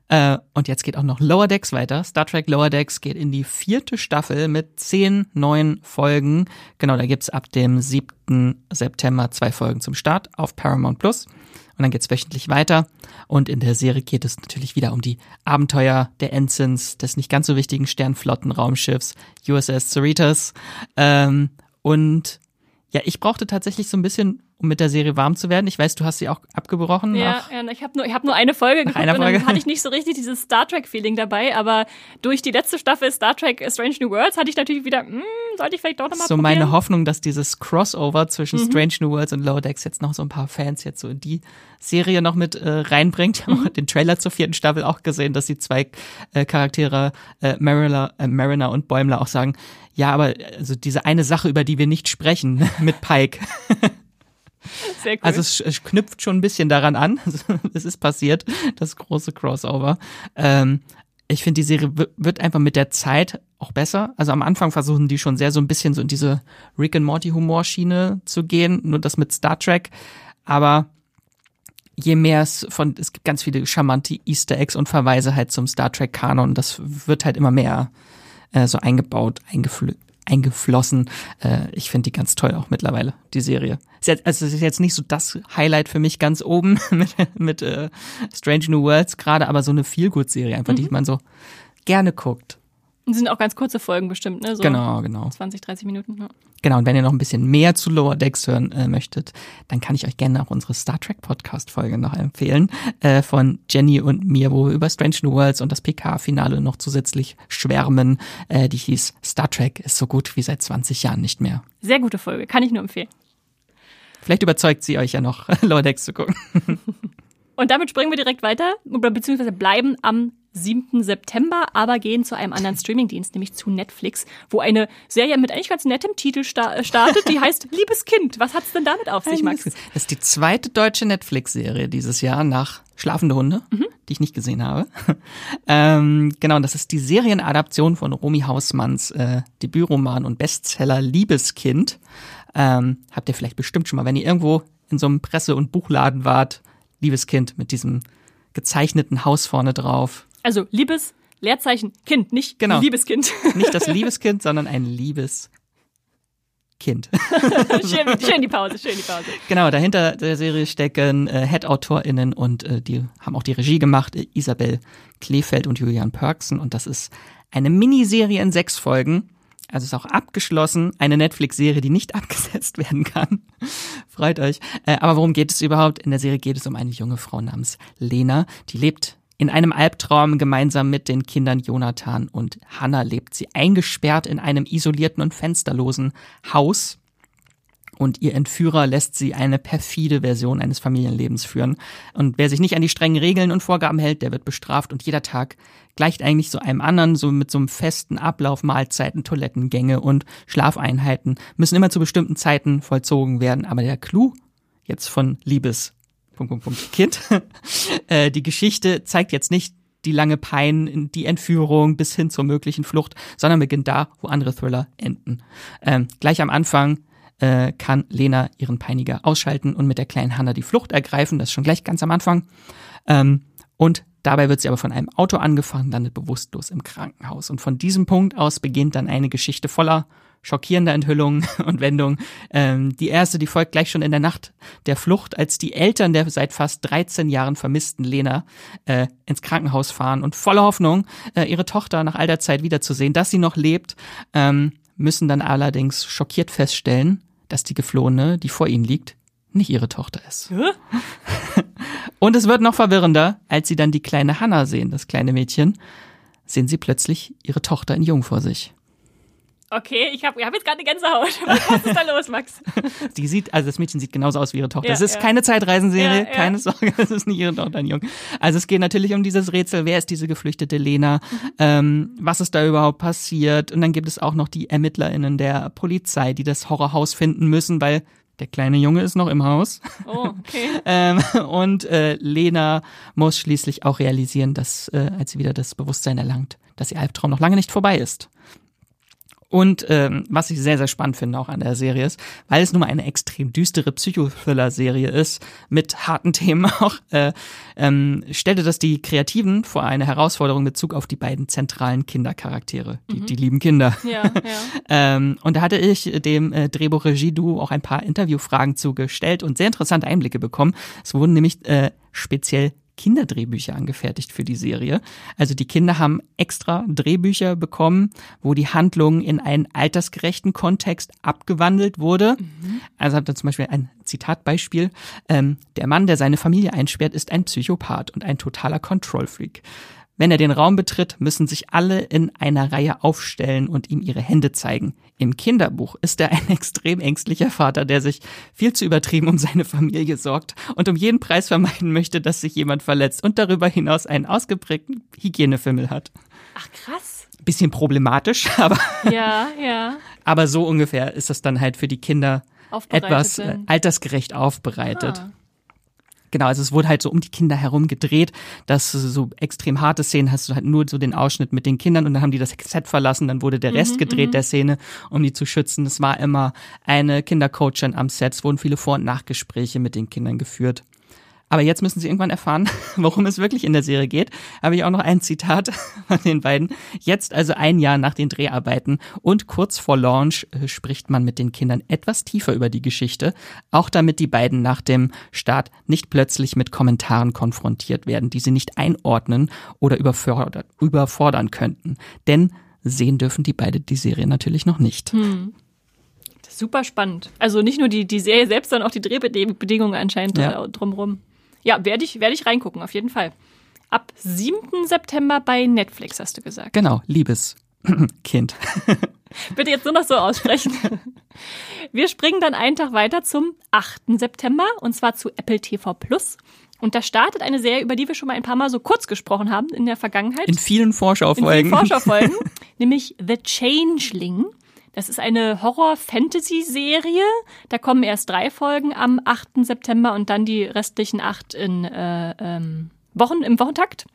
Äh, und jetzt geht auch noch Lower Decks weiter. Star Trek Lower Decks geht in die vierte Staffel mit zehn neuen Folgen. Genau, da gibt's ab dem 7. September zwei Folgen zum Start auf Paramount Plus. Und dann geht's wöchentlich weiter. Und in der Serie geht es natürlich wieder um die Abenteuer der Ensigns des nicht ganz so wichtigen Sternflottenraumschiffs USS Cerritos. Ähm, und ja, ich brauchte tatsächlich so ein bisschen um mit der Serie warm zu werden. Ich weiß, du hast sie auch abgebrochen. Ja, ja ich habe nur, ich hab nur eine Folge geguckt einer Folge. und dann hatte ich nicht so richtig dieses Star Trek-Feeling dabei, aber durch die letzte Staffel Star Trek Strange New Worlds hatte ich natürlich wieder, hm, sollte ich vielleicht doch nochmal So probieren? meine Hoffnung, dass dieses Crossover zwischen mhm. Strange New Worlds und Lower Decks jetzt noch so ein paar Fans jetzt so in die Serie noch mit äh, reinbringt. Ich habe mhm. den Trailer zur vierten Staffel auch gesehen, dass die zwei äh, Charaktere äh, Mariner, äh, Mariner und Bäumler auch sagen, ja, aber also diese eine Sache, über die wir nicht sprechen mit Pike. Sehr cool. Also es, es, knüpft schon ein bisschen daran an. es ist passiert, das große Crossover. Ähm, ich finde, die Serie wird einfach mit der Zeit auch besser. Also am Anfang versuchen die schon sehr so ein bisschen so in diese Rick and Morty Humorschiene zu gehen, nur das mit Star Trek. Aber je mehr es von, es gibt ganz viele charmante Easter Eggs und Verweise halt zum Star Trek Kanon. Das wird halt immer mehr äh, so eingebaut, eingeflü eingeflossen. Äh, ich finde die ganz toll auch mittlerweile, die Serie. also es ist jetzt nicht so das Highlight für mich ganz oben mit, mit äh, Strange New Worlds gerade, aber so eine Feelgood-Serie einfach, mhm. die man so gerne guckt. Das sind auch ganz kurze Folgen bestimmt, ne? So genau, genau. 20, 30 Minuten. Ja. Genau, und wenn ihr noch ein bisschen mehr zu Lower Decks hören äh, möchtet, dann kann ich euch gerne auch unsere Star Trek Podcast Folge noch empfehlen äh, von Jenny und mir, wo wir über Strange New Worlds und das PK-Finale noch zusätzlich schwärmen. Äh, die hieß Star Trek ist so gut wie seit 20 Jahren nicht mehr. Sehr gute Folge, kann ich nur empfehlen. Vielleicht überzeugt sie euch ja noch, Lower Decks zu gucken. und damit springen wir direkt weiter, beziehungsweise bleiben am 7. September, aber gehen zu einem anderen Streamingdienst, nämlich zu Netflix, wo eine Serie mit eigentlich ganz nettem Titel sta äh, startet, die heißt Liebes Kind. Was hat's denn damit auf sich, Max? Das ist die zweite deutsche Netflix-Serie dieses Jahr nach Schlafende Hunde. Mhm. die ich nicht gesehen habe. ähm, genau, das ist die Serienadaption von Romy Hausmanns äh, Debütroman und Bestseller Liebeskind. Ähm, habt ihr vielleicht bestimmt schon mal, wenn ihr irgendwo in so einem Presse- und Buchladen wart, Liebeskind mit diesem gezeichneten Haus vorne drauf. Also Liebes, Leerzeichen, Kind, nicht genau. Liebeskind. Nicht das Liebeskind, sondern ein Liebes Kind. schön, schön, die Pause, schön die Pause. Genau, dahinter der Serie stecken äh, Head-AutorInnen und äh, die haben auch die Regie gemacht, äh, Isabel Kleefeld und Julian Perksen. Und das ist eine Miniserie in sechs Folgen. Also ist auch abgeschlossen, eine Netflix-Serie, die nicht abgesetzt werden kann. Freut euch. Äh, aber worum geht es überhaupt? In der Serie geht es um eine junge Frau namens Lena, die lebt in einem Albtraum gemeinsam mit den Kindern Jonathan und Hannah lebt sie eingesperrt in einem isolierten und fensterlosen Haus. Und ihr Entführer lässt sie eine perfide Version eines Familienlebens führen. Und wer sich nicht an die strengen Regeln und Vorgaben hält, der wird bestraft. Und jeder Tag gleicht eigentlich so einem anderen, so mit so einem festen Ablauf, Mahlzeiten, Toilettengänge und Schlafeinheiten müssen immer zu bestimmten Zeiten vollzogen werden. Aber der Clou jetzt von Liebes Punkt, Punkt, Punkt, Kind. äh, die Geschichte zeigt jetzt nicht die lange Pein, die Entführung bis hin zur möglichen Flucht, sondern beginnt da, wo andere Thriller enden. Ähm, gleich am Anfang äh, kann Lena ihren Peiniger ausschalten und mit der kleinen Hanna die Flucht ergreifen. Das ist schon gleich ganz am Anfang. Ähm, und dabei wird sie aber von einem Auto angefahren, landet bewusstlos im Krankenhaus. Und von diesem Punkt aus beginnt dann eine Geschichte voller schockierende Enthüllungen und Wendungen. Ähm, die erste, die folgt gleich schon in der Nacht der Flucht, als die Eltern der seit fast 13 Jahren vermissten Lena äh, ins Krankenhaus fahren und voller Hoffnung, äh, ihre Tochter nach all der Zeit wiederzusehen, dass sie noch lebt, ähm, müssen dann allerdings schockiert feststellen, dass die Geflohene, die vor ihnen liegt, nicht ihre Tochter ist. und es wird noch verwirrender, als sie dann die kleine Hannah sehen, das kleine Mädchen, sehen sie plötzlich ihre Tochter in Jung vor sich. Okay, ich habe hab jetzt gerade eine Gänsehaut. Was ist da los, Max? Die sieht, also das Mädchen sieht genauso aus wie ihre Tochter. Es ja, ist ja. keine Zeitreisenserie, ja, keine Sorge, es ist nicht ihre Tochter, ein Jung. Also es geht natürlich um dieses Rätsel, wer ist diese geflüchtete Lena? Mhm. Ähm, was ist da überhaupt passiert? Und dann gibt es auch noch die ErmittlerInnen der Polizei, die das Horrorhaus finden müssen, weil der kleine Junge ist noch im Haus. Oh, okay. ähm, und äh, Lena muss schließlich auch realisieren, dass, äh, als sie wieder das Bewusstsein erlangt, dass ihr Albtraum noch lange nicht vorbei ist. Und ähm, was ich sehr, sehr spannend finde auch an der Serie ist, weil es nun mal eine extrem düstere Psychothriller-Serie ist, mit harten Themen auch, äh, ähm, stellte das die Kreativen vor eine Herausforderung in Bezug auf die beiden zentralen Kindercharaktere, die, mhm. die lieben Kinder. Ja, ja. ähm, und da hatte ich dem äh, Drehbuch-Regie-Duo auch ein paar Interviewfragen zugestellt und sehr interessante Einblicke bekommen. Es wurden nämlich äh, speziell Kinderdrehbücher angefertigt für die Serie. Also die Kinder haben extra Drehbücher bekommen, wo die Handlung in einen altersgerechten Kontext abgewandelt wurde. Mhm. Also habt ihr zum Beispiel ein Zitatbeispiel. Ähm, der Mann, der seine Familie einsperrt, ist ein Psychopath und ein totaler Control-Freak. Wenn er den Raum betritt, müssen sich alle in einer Reihe aufstellen und ihm ihre Hände zeigen. Im Kinderbuch ist er ein extrem ängstlicher Vater, der sich viel zu übertrieben um seine Familie sorgt und um jeden Preis vermeiden möchte, dass sich jemand verletzt und darüber hinaus einen ausgeprägten Hygienefimmel hat. Ach krass. Bisschen problematisch, aber ja, ja. aber so ungefähr ist das dann halt für die Kinder etwas äh, altersgerecht aufbereitet. Ah. Genau, also es wurde halt so um die Kinder herum gedreht, dass so extrem harte Szenen hast du halt nur so den Ausschnitt mit den Kindern und dann haben die das Set verlassen, dann wurde der mhm, Rest mhm, gedreht der Szene, um die zu schützen. Es war immer eine Kindercoachin am Set, es wurden viele Vor- und Nachgespräche mit den Kindern geführt. Aber jetzt müssen Sie irgendwann erfahren, worum es wirklich in der Serie geht. Habe ich auch noch ein Zitat von den beiden. Jetzt also ein Jahr nach den Dreharbeiten und kurz vor Launch äh, spricht man mit den Kindern etwas tiefer über die Geschichte, auch damit die beiden nach dem Start nicht plötzlich mit Kommentaren konfrontiert werden, die sie nicht einordnen oder überfordern, überfordern könnten. Denn sehen dürfen die beide die Serie natürlich noch nicht. Hm. Super spannend. Also nicht nur die, die Serie selbst, sondern auch die Drehbedingungen anscheinend ja. drumherum. Ja, werde ich, werde ich reingucken, auf jeden Fall. Ab 7. September bei Netflix, hast du gesagt. Genau, liebes Kind. Bitte jetzt nur noch so aussprechen. Wir springen dann einen Tag weiter zum 8. September und zwar zu Apple TV Plus. Und da startet eine Serie, über die wir schon mal ein paar Mal so kurz gesprochen haben in der Vergangenheit. In vielen Vorschaufolgen. In vielen Vorschaufolgen. nämlich The Changeling. Das ist eine Horror-Fantasy-Serie. Da kommen erst drei Folgen am 8. September und dann die restlichen acht in äh, ähm, Wochen im Wochentakt.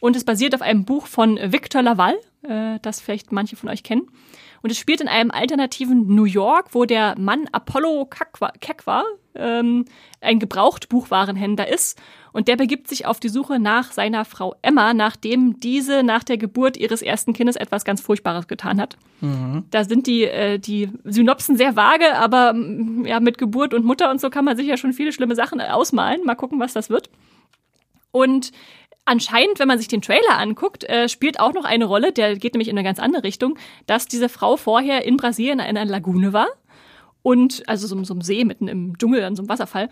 Und es basiert auf einem Buch von Victor Laval, äh, das vielleicht manche von euch kennen. Und es spielt in einem alternativen New York, wo der Mann Apollo Kekwa ähm, ein Gebrauchtbuchwarenhändler ist. Und der begibt sich auf die Suche nach seiner Frau Emma, nachdem diese nach der Geburt ihres ersten Kindes etwas ganz Furchtbares getan hat. Mhm. Da sind die, äh, die Synopsen sehr vage, aber mm, ja, mit Geburt und Mutter und so kann man sich ja schon viele schlimme Sachen ausmalen. Mal gucken, was das wird. Und anscheinend, wenn man sich den Trailer anguckt, äh, spielt auch noch eine Rolle, der geht nämlich in eine ganz andere Richtung, dass diese Frau vorher in Brasilien in einer Lagune war und also so, so einem See mitten im Dschungel an so einem Wasserfall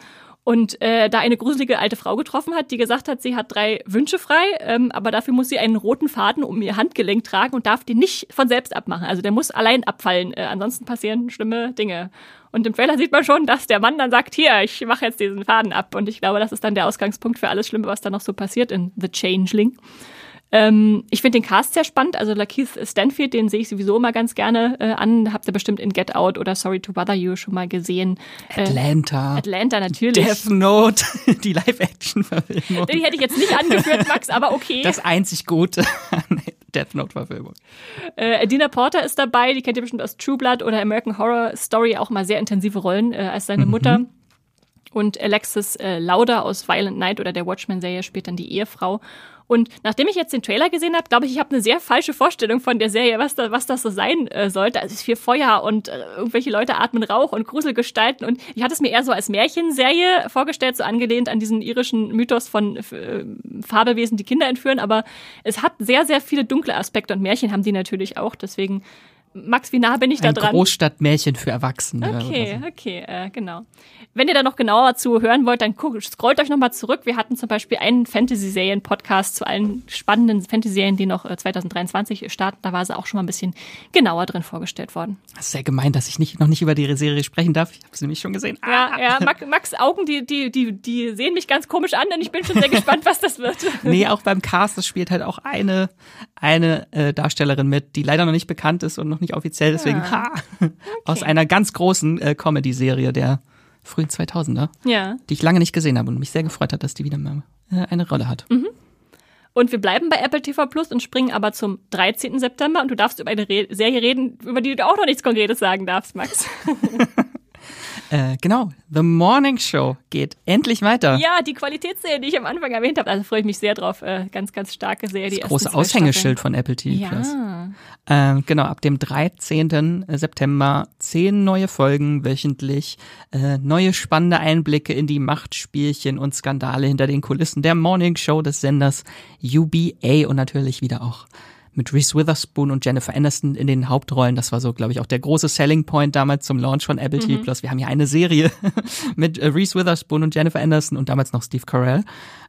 und äh, da eine gruselige alte Frau getroffen hat, die gesagt hat, sie hat drei Wünsche frei, ähm, aber dafür muss sie einen roten Faden um ihr Handgelenk tragen und darf den nicht von selbst abmachen. Also der muss allein abfallen, äh, ansonsten passieren schlimme Dinge. Und im Trailer sieht man schon, dass der Mann dann sagt, hier, ich mache jetzt diesen Faden ab. Und ich glaube, das ist dann der Ausgangspunkt für alles Schlimme, was da noch so passiert in The Changeling. Ähm, ich finde den Cast sehr spannend. Also Lakeith Stanfield, den sehe ich sowieso immer ganz gerne äh, an. Habt ihr bestimmt in Get Out oder Sorry to Bother You schon mal gesehen. Äh, Atlanta. Atlanta, natürlich. Death Note, die Live-Action-Verfilmung. Den hätte ich jetzt nicht angeführt, Max, aber okay. Das einzig Gute an Death Note-Verfilmung. Äh, Dina Porter ist dabei, die kennt ihr bestimmt aus True Blood oder American Horror Story, auch mal sehr intensive Rollen äh, als seine mhm. Mutter. Und Alexis äh, Lauder aus Violent Night oder der Watchmen-Serie spielt dann die Ehefrau. Und nachdem ich jetzt den Trailer gesehen habe, glaube ich, ich habe eine sehr falsche Vorstellung von der Serie, was, da, was das so sein äh, sollte. Also es ist viel Feuer und äh, irgendwelche Leute atmen Rauch und Gruselgestalten. Und ich hatte es mir eher so als Märchenserie vorgestellt, so angelehnt an diesen irischen Mythos von äh, Fabelwesen, die Kinder entführen. Aber es hat sehr, sehr viele dunkle Aspekte und Märchen haben die natürlich auch. Deswegen Max, wie nah bin ich da dran? Ein Großstadtmärchen für Erwachsene. Okay, so. okay, äh, genau. Wenn ihr da noch genauer zu hören wollt, dann scrollt euch nochmal zurück. Wir hatten zum Beispiel einen Fantasy-Serien-Podcast zu allen spannenden Fantasy-Serien, die noch 2023 äh, starten. Da war sie auch schon mal ein bisschen genauer drin vorgestellt worden. Das ist sehr gemein, dass ich nicht, noch nicht über die Serie sprechen darf. Ich habe sie nämlich schon gesehen. Ja, ah. ja, Max, Max Augen, die, die, die, die sehen mich ganz komisch an, denn ich bin schon sehr gespannt, was das wird. nee, auch beim Cast, das spielt halt auch eine, eine äh, Darstellerin mit, die leider noch nicht bekannt ist und noch nicht offiziell, deswegen ja. okay. aus einer ganz großen äh, Comedy-Serie der frühen 2000er, ja. die ich lange nicht gesehen habe und mich sehr gefreut hat, dass die wieder mal äh, eine Rolle hat. Mhm. Und wir bleiben bei Apple TV Plus und springen aber zum 13. September und du darfst über eine Re Serie reden, über die du auch noch nichts Konkretes sagen darfst, Max. Äh, genau, The Morning Show geht endlich weiter. Ja, die Qualitätsserie, die ich am Anfang erwähnt habe, also freue ich mich sehr drauf. Äh, ganz, ganz starke Serie. Das große Aushängeschild von Apple TV ja. Plus. Äh, genau, ab dem 13. September zehn neue Folgen wöchentlich, äh, neue spannende Einblicke in die Machtspielchen und Skandale hinter den Kulissen der Morning Show des Senders UBA und natürlich wieder auch mit Reese Witherspoon und Jennifer Aniston in den Hauptrollen. Das war so, glaube ich, auch der große Selling Point damals zum Launch von Apple mhm. TV Plus. Wir haben hier eine Serie mit äh, Reese Witherspoon und Jennifer Aniston und damals noch Steve Carell.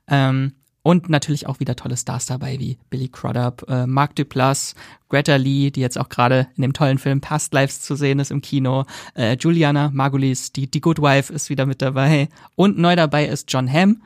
Ähm, und natürlich auch wieder tolle Stars dabei wie Billy Crudup, äh, Mark Duplass, Greta Lee, die jetzt auch gerade in dem tollen Film Past Lives zu sehen ist im Kino. Äh, Juliana Margulies, die, die Good Wife ist wieder mit dabei. Und neu dabei ist John Hamm.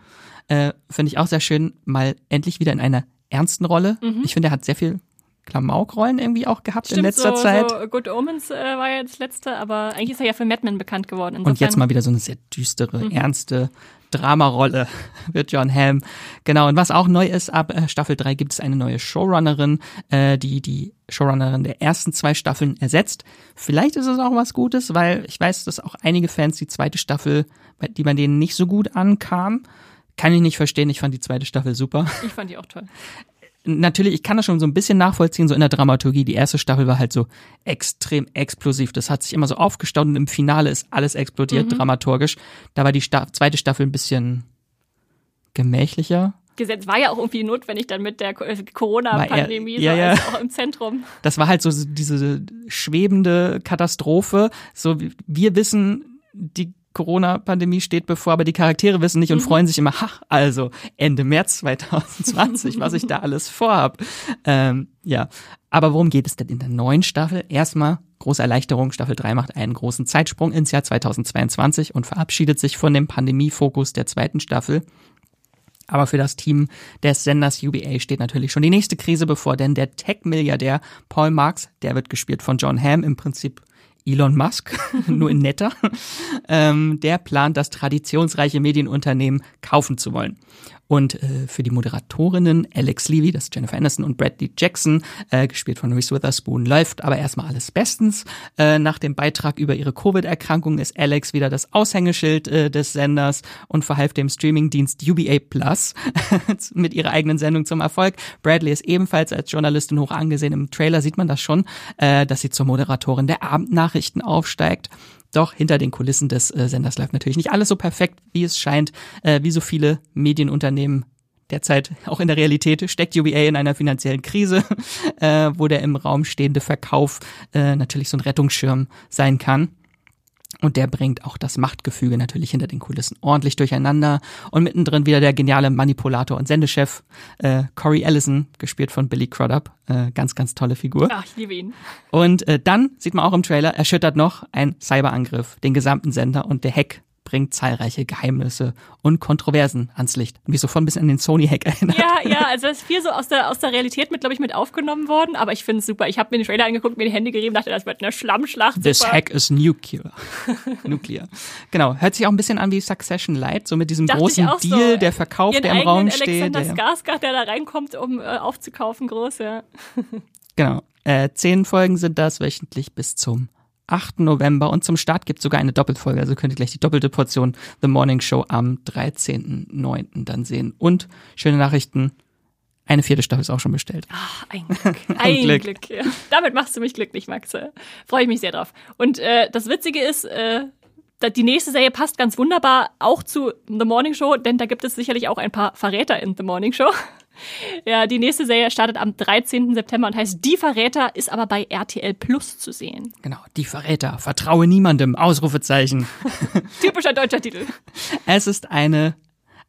Äh, Finde ich auch sehr schön, mal endlich wieder in einer ernsten Rolle. Mhm. Ich finde, er hat sehr viel Klamaukrollen irgendwie auch gehabt Stimmt, in letzter so, Zeit. So Good Omens äh, war ja das letzte, aber eigentlich ist er ja für Mad Men bekannt geworden. Insofern. Und jetzt mal wieder so eine sehr düstere, mhm. ernste Dramarolle wird John Hamm. Genau, und was auch neu ist, ab äh, Staffel 3 gibt es eine neue Showrunnerin, äh, die die Showrunnerin der ersten zwei Staffeln ersetzt. Vielleicht ist es auch was Gutes, weil ich weiß, dass auch einige Fans die zweite Staffel, die bei denen nicht so gut ankam, kann ich nicht verstehen. Ich fand die zweite Staffel super. Ich fand die auch toll natürlich, ich kann das schon so ein bisschen nachvollziehen, so in der Dramaturgie. Die erste Staffel war halt so extrem explosiv. Das hat sich immer so aufgestaut und im Finale ist alles explodiert mhm. dramaturgisch. Da war die Sta zweite Staffel ein bisschen gemächlicher. Gesetz war ja auch irgendwie notwendig dann mit der äh, Corona-Pandemie, ja, ja. So auch im Zentrum. Das war halt so diese schwebende Katastrophe. So, wir wissen, die Corona-Pandemie steht bevor, aber die Charaktere wissen nicht und mhm. freuen sich immer, ha, also Ende März 2020, was ich da alles vorhab. Ähm, ja, aber worum geht es denn in der neuen Staffel? Erstmal große Erleichterung, Staffel 3 macht einen großen Zeitsprung ins Jahr 2022 und verabschiedet sich von dem Pandemie-Fokus der zweiten Staffel. Aber für das Team des Senders UBA steht natürlich schon die nächste Krise bevor, denn der Tech-Milliardär Paul Marks, der wird gespielt von John Hamm, im Prinzip Elon Musk, nur in netter, ähm, der plant, das traditionsreiche Medienunternehmen kaufen zu wollen. Und äh, für die Moderatorinnen Alex Levy, das ist Jennifer Anderson und Bradley Jackson, äh, gespielt von Reese Witherspoon, läuft aber erstmal alles bestens. Äh, nach dem Beitrag über ihre Covid-Erkrankung ist Alex wieder das Aushängeschild äh, des Senders und verhalf dem Streamingdienst UBA Plus mit ihrer eigenen Sendung zum Erfolg. Bradley ist ebenfalls als Journalistin hoch angesehen. Im Trailer sieht man das schon, äh, dass sie zur Moderatorin der Abendnachrichten aufsteigt. Doch hinter den Kulissen des äh, Senders läuft natürlich nicht alles so perfekt, wie es scheint. Äh, wie so viele Medienunternehmen derzeit auch in der Realität steckt UBA in einer finanziellen Krise, äh, wo der im Raum stehende Verkauf äh, natürlich so ein Rettungsschirm sein kann. Und der bringt auch das Machtgefüge natürlich hinter den Kulissen ordentlich durcheinander. Und mittendrin wieder der geniale Manipulator und Sendechef äh, Corey Ellison, gespielt von Billy Crudup. Äh, ganz, ganz tolle Figur. Ach, ich liebe ihn. Und äh, dann sieht man auch im Trailer, erschüttert noch ein Cyberangriff den gesamten Sender und der Hack bringt zahlreiche Geheimnisse und Kontroversen ans Licht. Und mich sofort ein bisschen an den Sony-Hack erinnert. Ja, ja, also es ist viel so aus der, aus der Realität mit, glaube ich, mit aufgenommen worden, aber ich finde es super. Ich habe mir den Trailer angeguckt, mir die Hände gerieben, dachte, das wird eine Schlammschlacht. This super. Hack is nuclear. nuclear. Genau, hört sich auch ein bisschen an wie Succession Light, so mit diesem Dachte großen auch so. Deal, der Verkauf, der im Raum steht. Alexander Der, Skarsgård, der da reinkommt, um äh, aufzukaufen, groß, ja. genau. Äh, zehn Folgen sind das wöchentlich bis zum 8. November und zum Start gibt es sogar eine Doppelfolge, also könnt ihr gleich die doppelte Portion The Morning Show am 13.09. dann sehen. Und schöne Nachrichten, eine vierte Staffel ist auch schon bestellt. Ach, ein Glück. Ein Glück. Glück. ja. Damit machst du mich glücklich, Max. Freue ich mich sehr drauf. Und äh, das Witzige ist, äh, die nächste Serie passt ganz wunderbar auch zu The Morning Show, denn da gibt es sicherlich auch ein paar Verräter in The Morning Show. Ja, die nächste Serie startet am 13. September und heißt Die Verräter, ist aber bei RTL Plus zu sehen. Genau, die Verräter, vertraue niemandem, Ausrufezeichen. Typischer deutscher Titel. Es ist eine,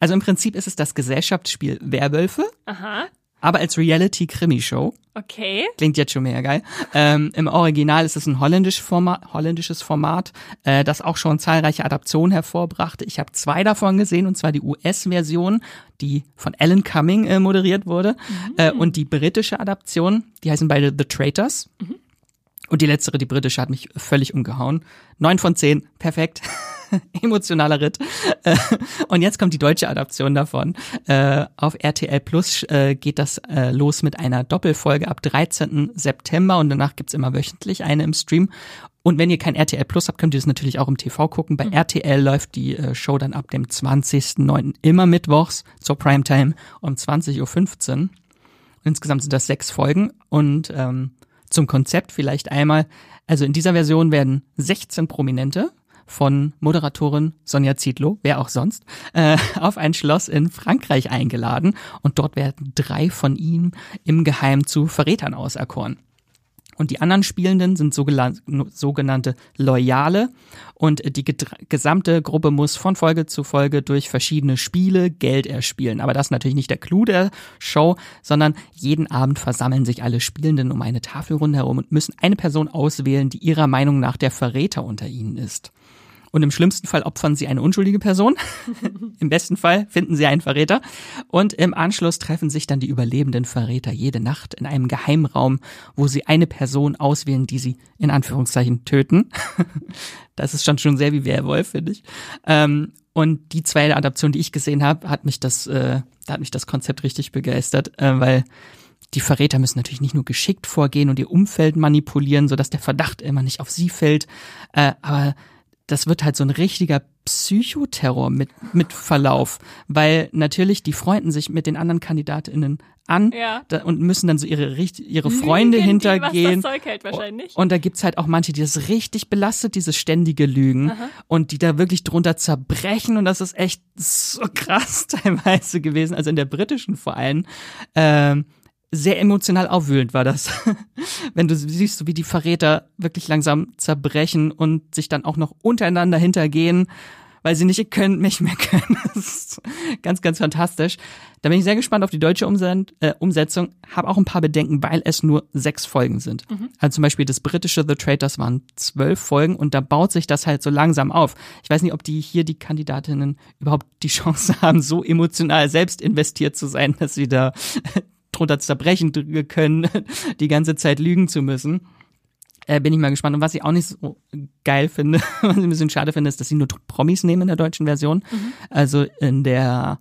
also im Prinzip ist es das Gesellschaftsspiel Werwölfe, Aha, aber als Reality-Krimi-Show. okay. Klingt jetzt schon mega geil. Ähm, Im Original ist es ein holländisch Format, holländisches Format, äh, das auch schon zahlreiche Adaptionen hervorbrachte. Ich habe zwei davon gesehen, und zwar die US-Version, die von Alan Cumming äh, moderiert wurde, äh, und die britische Adaption, die heißen beide The Traitors. Und die letztere, die britische, hat mich völlig umgehauen. Neun von zehn, perfekt. Emotionaler Ritt. Äh, Und jetzt kommt die deutsche Adaption davon. Äh, Auf RTL Plus äh, geht das los mit einer Doppelfolge ab 13. September und danach gibt's immer wöchentlich eine im Stream. Und wenn ihr kein RTL Plus habt, könnt ihr es natürlich auch im TV gucken. Bei RTL läuft die Show dann ab dem 20.09. immer mittwochs zur Primetime um 20.15 Uhr. Insgesamt sind das sechs Folgen und ähm, zum Konzept vielleicht einmal. Also in dieser Version werden 16 Prominente von Moderatorin Sonja Zietlow, wer auch sonst, äh, auf ein Schloss in Frankreich eingeladen und dort werden drei von ihnen im Geheim zu Verrätern auserkoren. Und die anderen Spielenden sind sogenannte Loyale und die gesamte Gruppe muss von Folge zu Folge durch verschiedene Spiele Geld erspielen. Aber das ist natürlich nicht der Clou der Show, sondern jeden Abend versammeln sich alle Spielenden um eine Tafelrunde herum und müssen eine Person auswählen, die ihrer Meinung nach der Verräter unter ihnen ist. Und im schlimmsten Fall opfern sie eine unschuldige Person. Im besten Fall finden sie einen Verräter. Und im Anschluss treffen sich dann die überlebenden Verräter jede Nacht in einem Geheimraum, wo sie eine Person auswählen, die sie in Anführungszeichen töten. Das ist schon schon sehr wie Werwolf, finde ich. Ähm, und die zweite Adaption, die ich gesehen habe, hat mich das, äh, da hat mich das Konzept richtig begeistert, äh, weil die Verräter müssen natürlich nicht nur geschickt vorgehen und ihr Umfeld manipulieren, sodass der Verdacht immer nicht auf sie fällt, äh, aber das wird halt so ein richtiger Psychoterror mit, mit Verlauf, weil natürlich die freunden sich mit den anderen KandidatInnen an Ja. da, und müssen dann so ihre, ihre Freunde Lügen, hintergehen. Was das Zeug hält wahrscheinlich. Und da gibt's halt auch manche, die das richtig belastet, dieses ständige Lügen und die da wirklich drunter zerbrechen und das ist echt so krass teilweise gewesen, also in der britischen vor allem. Ähm, sehr emotional aufwühlend war das. Wenn du siehst, wie die Verräter wirklich langsam zerbrechen und sich dann auch noch untereinander hintergehen, weil sie nicht könnt mich mehr können. Das ist ganz, ganz fantastisch. Da bin ich sehr gespannt auf die deutsche Umset äh, Umsetzung. Habe auch ein paar Bedenken, weil es nur sechs Folgen sind. Also zum Beispiel das britische The Traitors waren zwölf Folgen und da baut sich das halt so langsam auf. Ich weiß nicht, ob die hier die Kandidatinnen überhaupt die Chance haben, so emotional selbst investiert zu sein, dass sie da drunter zerbrechen dr- können, die ganze Zeit lügen zu müssen. Äh, bin ich mal gespannt. Und was ich auch nicht so geil finde, was ich ein bisschen schade finde, ist, dass sie nur Promis nehmen in der deutschen Version. Also in der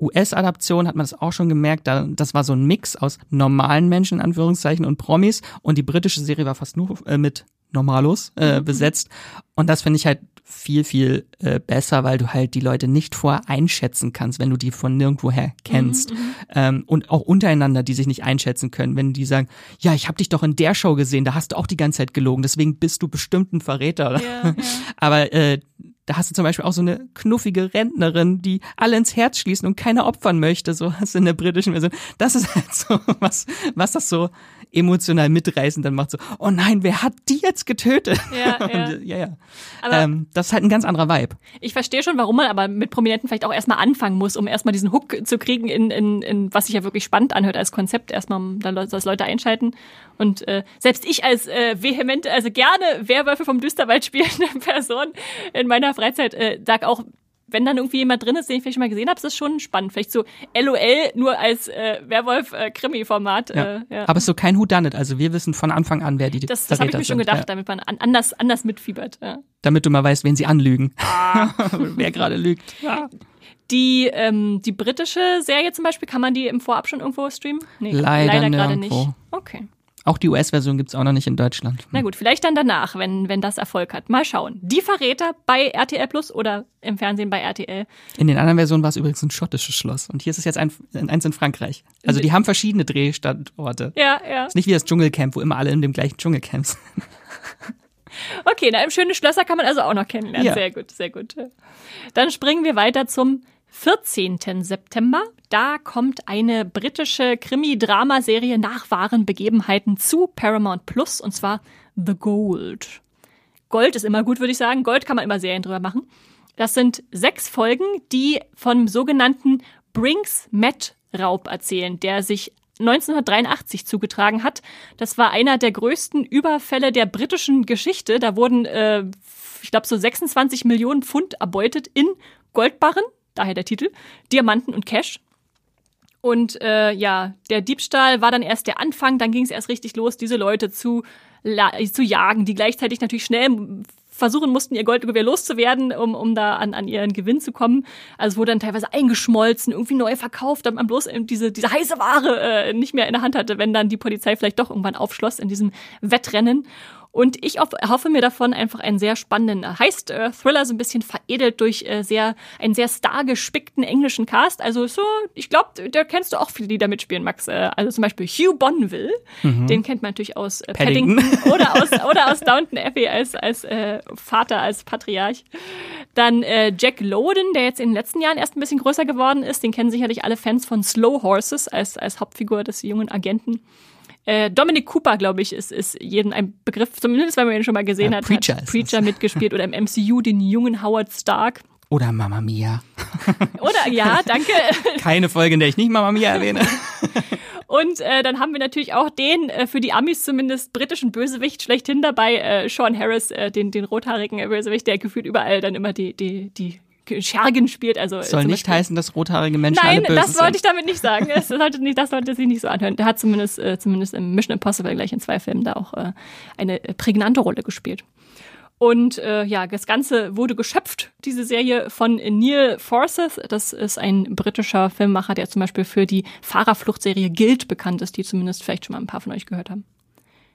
US-Adaption hat man das auch schon gemerkt, da, das war so ein Mix aus normalen Menschen, in Anführungszeichen, und Promis. Und die britische Serie war fast nur äh, mit Normalos äh, mhm. besetzt. Und das finde ich halt viel, viel äh, besser, weil du halt die Leute nicht vorher einschätzen kannst, wenn du die von nirgendwoher kennst. Mhm, mhm. ähm, und auch untereinander, die sich nicht einschätzen können, wenn die sagen, ja, ich habe dich doch in der Show gesehen, da hast du auch die ganze Zeit gelogen, deswegen bist du bestimmt ein Verräter. Ja, ja. Aber äh, da hast du zum Beispiel auch so eine knuffige Rentnerin, die alle ins Herz schließen und keiner opfern möchte, so hast du in der britischen Version. Das ist halt so, was, was das so emotional mitreißend dann macht, so, oh nein, wer hat die jetzt getötet? Ja, ja. Und, ja, ja. Aber ähm, das ist halt ein ganz anderer Vibe. Ich verstehe schon, warum man aber mit Prominenten vielleicht auch erstmal anfangen muss, um erstmal diesen Hook zu kriegen, in, in, in was sich ja wirklich spannend anhört als Konzept, erstmal, dass Leute einschalten. Und äh, selbst ich als äh, vehemente, also gerne Werwölfe vom Düsterwald spielende Person in meiner Freizeit äh, sag auch, wenn dann irgendwie jemand drin ist, den ich vielleicht schon mal gesehen habe, ist das schon spannend. Vielleicht so LOL nur als äh, Werwolf-Krimi-Format. Äh, ja. ja. Aber es ist so kein Whodunit. Also wir wissen von Anfang an, wer die Das, das habe ich mir schon gedacht, ja. damit man an, anders, anders mitfiebert. Ja. Damit du mal weißt, wen sie anlügen. Ah. wer gerade lügt. Ja. Die, ähm, die britische Serie zum Beispiel, kann man die im Vorab schon irgendwo streamen? Nee, leider, leider gerade nicht. Okay. Auch die US-Version gibt's auch noch nicht in Deutschland. Na gut, vielleicht dann danach, wenn, wenn das Erfolg hat. Mal schauen. Die Verräter bei RTL Plus oder im Fernsehen bei RTL. In den anderen Versionen war es übrigens ein schottisches Schloss. Und hier ist es jetzt ein, eins in Frankreich. Also die haben verschiedene Drehstandorte. Ja, ja. Ist nicht wie das Dschungelcamp, wo immer alle in dem gleichen Dschungelcamp sind. Okay, na, im schönen Schlösser kann man also auch noch kennenlernen. Ja. Sehr gut, sehr gut. Dann springen wir weiter zum 14. September. Da kommt eine britische Krimi-Dramaserie nach wahren Begebenheiten zu Paramount Plus und zwar The Gold. Gold ist immer gut, würde ich sagen. Gold kann man immer Serien drüber machen. Das sind sechs Folgen, die vom sogenannten Brinks Met Raub erzählen, der sich 1983 zugetragen hat. Das war einer der größten Überfälle der britischen Geschichte. Da wurden, äh, ich glaube, so 26 Millionen Pfund erbeutet in Goldbarren daher der Titel, Diamanten und Cash. Und äh, ja, der Diebstahl war dann erst der Anfang, dann ging es erst richtig los, diese Leute zu, zu jagen, die gleichzeitig natürlich schnell versuchen mussten, ihr Goldgewehr loszuwerden, um, um da an, an ihren Gewinn zu kommen. Also wurde dann teilweise eingeschmolzen, irgendwie neu verkauft, damit man bloß diese, diese heiße Ware äh, nicht mehr in der Hand hatte, wenn dann die Polizei vielleicht doch irgendwann aufschloss in diesem Wettrennen. Und ich hoffe mir davon einfach einen sehr spannenden Heist-Thriller, so ein bisschen veredelt durch äh, sehr, einen sehr stargespickten englischen Cast. Also so, ich glaube, da kennst du auch viele, die da mitspielen, Max. Äh, also zum Beispiel Hugh Bonneville, mhm. den kennt man natürlich aus äh, Paddington, Paddington oder aus, oder aus Downton Abbey als, als äh, Vater, als Patriarch. Dann äh, Jack Lowden, der jetzt in den letzten Jahren erst ein bisschen größer geworden ist. Den kennen sicherlich alle Fans von Slow Horses als, als Hauptfigur des jungen Agenten. Äh, Dominic Cooper, glaube ich, ist, ist jedem ein Begriff, zumindest wenn man ihn schon mal gesehen ja, hat. Preacher, hat Preacher mitgespielt oder im MCU den jungen Howard Stark. Oder Mama Mia. Oder, ja, danke. Keine Folge, in der ich nicht Mama Mia erwähne. Und äh, dann haben wir natürlich auch den, äh, für die Amis zumindest, britischen Bösewicht schlechthin dabei, äh, Sean Harris, äh, den, den rothaarigen Bösewicht, der gefühlt überall dann immer die, die, die Schergen spielt. Also soll nicht Beispiel. heißen, dass rothaarige Menschen Nein, alle böse das wollte ich damit nicht sagen. Es sollte nicht, das sollte sich nicht so anhören. Der hat zumindest, äh, zumindest im Mission Impossible gleich in zwei Filmen da auch äh, eine prägnante Rolle gespielt. Und äh, ja, das Ganze wurde geschöpft, diese Serie, von Neil Forsyth. Das ist ein britischer Filmemacher, der zum Beispiel für die Fahrerfluchtserie Guild bekannt ist, die zumindest vielleicht schon mal ein paar von euch gehört haben.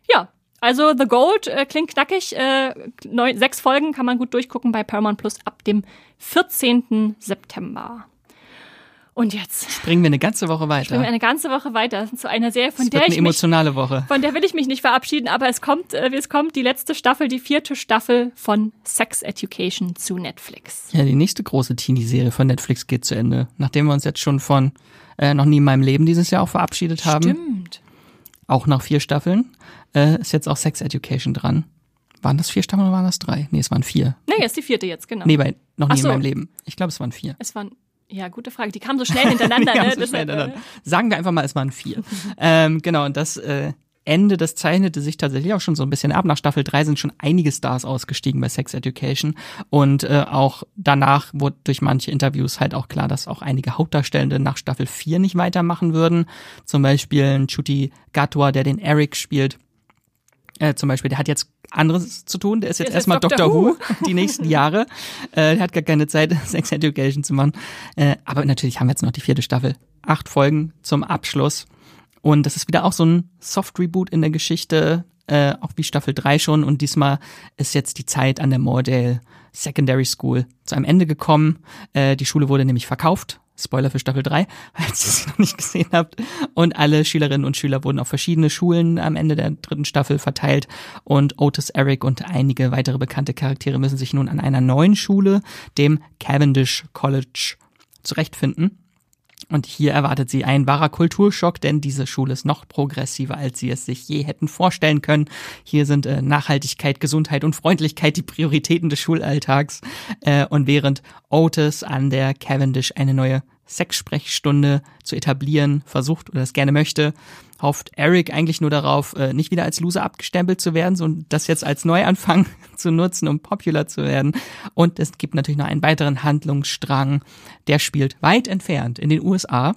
Ja, also The Gold äh, klingt knackig. Äh, neun, sechs Folgen kann man gut durchgucken bei Paramount Plus ab dem 14. September. Und jetzt springen wir eine ganze Woche weiter. Springen wir eine ganze Woche weiter zu einer Serie, von das der wird ich eine emotionale mich, Woche. Von der will ich mich nicht verabschieden, aber es kommt, äh, es kommt die letzte Staffel, die vierte Staffel von Sex Education zu Netflix. Ja, die nächste große Teenie-Serie von Netflix geht zu Ende, nachdem wir uns jetzt schon von äh, noch nie in meinem Leben dieses Jahr auch verabschiedet haben. Stimmt. Auch nach vier Staffeln äh, ist jetzt auch Sex Education dran. Waren das vier Staffeln oder waren das drei? Nee, es waren vier. Nee, ist die vierte jetzt, genau. Nee, bei noch nie so. in meinem Leben. Ich glaube, es waren vier. Es waren, ja, gute Frage. Die kamen so schnell hintereinander. ne? so schnell hintereinander. Sagen wir einfach mal, es waren vier. ähm, genau, und das äh, Ende, das zeichnete sich tatsächlich auch schon so ein bisschen ab. Nach Staffel 3 sind schon einige Stars ausgestiegen bei Sex Education. Und äh, auch danach wurde durch manche Interviews halt auch klar, dass auch einige Hauptdarstellende nach Staffel 4 nicht weitermachen würden. Zum Beispiel ein Chuti Gatwa, der den Eric spielt. Äh, zum Beispiel, der hat jetzt anderes zu tun. Der ist jetzt erstmal Dr. Who. Who die nächsten Jahre. Äh, der hat gar keine Zeit, Sex Education zu machen. Äh, aber natürlich haben wir jetzt noch die vierte Staffel. Acht Folgen zum Abschluss. Und das ist wieder auch so ein Soft-Reboot in der Geschichte, äh, auch wie Staffel 3 schon. Und diesmal ist jetzt die Zeit an der Moordale Secondary School zu einem Ende gekommen. Äh, die Schule wurde nämlich verkauft Spoiler für Staffel 3, falls ihr sie noch nicht gesehen habt. Und alle Schülerinnen und Schüler wurden auf verschiedene Schulen am Ende der dritten Staffel verteilt. Und Otis Eric und einige weitere bekannte Charaktere müssen sich nun an einer neuen Schule, dem Cavendish College, zurechtfinden. Und hier erwartet sie ein wahrer Kulturschock, denn diese Schule ist noch progressiver, als sie es sich je hätten vorstellen können. Hier sind äh, Nachhaltigkeit, Gesundheit und Freundlichkeit die Prioritäten des Schulalltags. Äh, und während Otis an der Cavendish eine neue Sexsprechstunde zu etablieren versucht oder es gerne möchte, hofft Eric eigentlich nur darauf, äh, nicht wieder als Loser abgestempelt zu werden, sondern das jetzt als Neuanfang zu nutzen, um popular zu werden. Und es gibt natürlich noch einen weiteren Handlungsstrang, der spielt weit entfernt in den USA.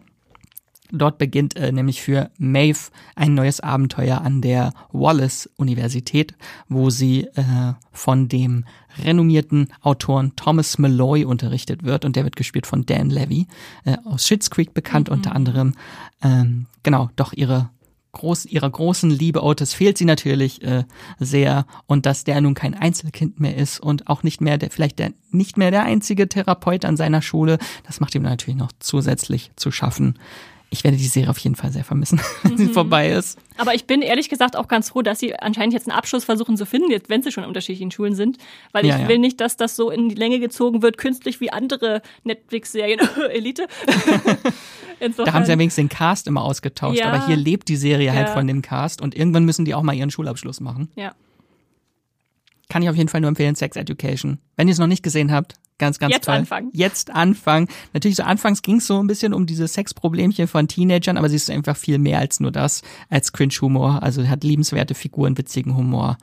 Dort beginnt äh, nämlich für Maeve ein neues Abenteuer an der Wallace-Universität, wo sie äh, von dem renommierten Autoren Thomas Malloy unterrichtet wird und der wird gespielt von Dan Levy, äh, aus Schitt's Creek bekannt mhm. unter anderem. Ähm, genau, doch ihre groß, ihrer großen Liebe Otis fehlt sie natürlich äh, sehr. Und dass der nun kein Einzelkind mehr ist und auch nicht mehr der, vielleicht der, nicht mehr der einzige Therapeut an seiner Schule, das macht ihm natürlich noch zusätzlich zu schaffen ich werde die Serie auf jeden Fall sehr vermissen, wenn mhm. sie vorbei ist. Aber ich bin ehrlich gesagt auch ganz froh, dass sie anscheinend jetzt einen Abschluss versuchen zu finden, jetzt wenn sie schon in unterschiedlichen Schulen sind. Weil ich ja, ja. will nicht, dass das so in die Länge gezogen wird, künstlich wie andere Netflix-Serien. Elite. da haben sie ja wenigstens den Cast immer ausgetauscht, ja. aber hier lebt die Serie halt von dem Cast und irgendwann müssen die auch mal ihren Schulabschluss machen. Ja. Kann ich auf jeden Fall nur empfehlen, Sex Education. Wenn ihr es noch nicht gesehen habt, Ganz, ganz Jetzt toll. anfangen. Jetzt anfangen. Natürlich so anfangs ging es so ein bisschen um diese Sexproblemchen von Teenagern, aber sie ist einfach viel mehr als nur das, als Cringe-Humor. Also hat liebenswerte Figuren, witzigen Humor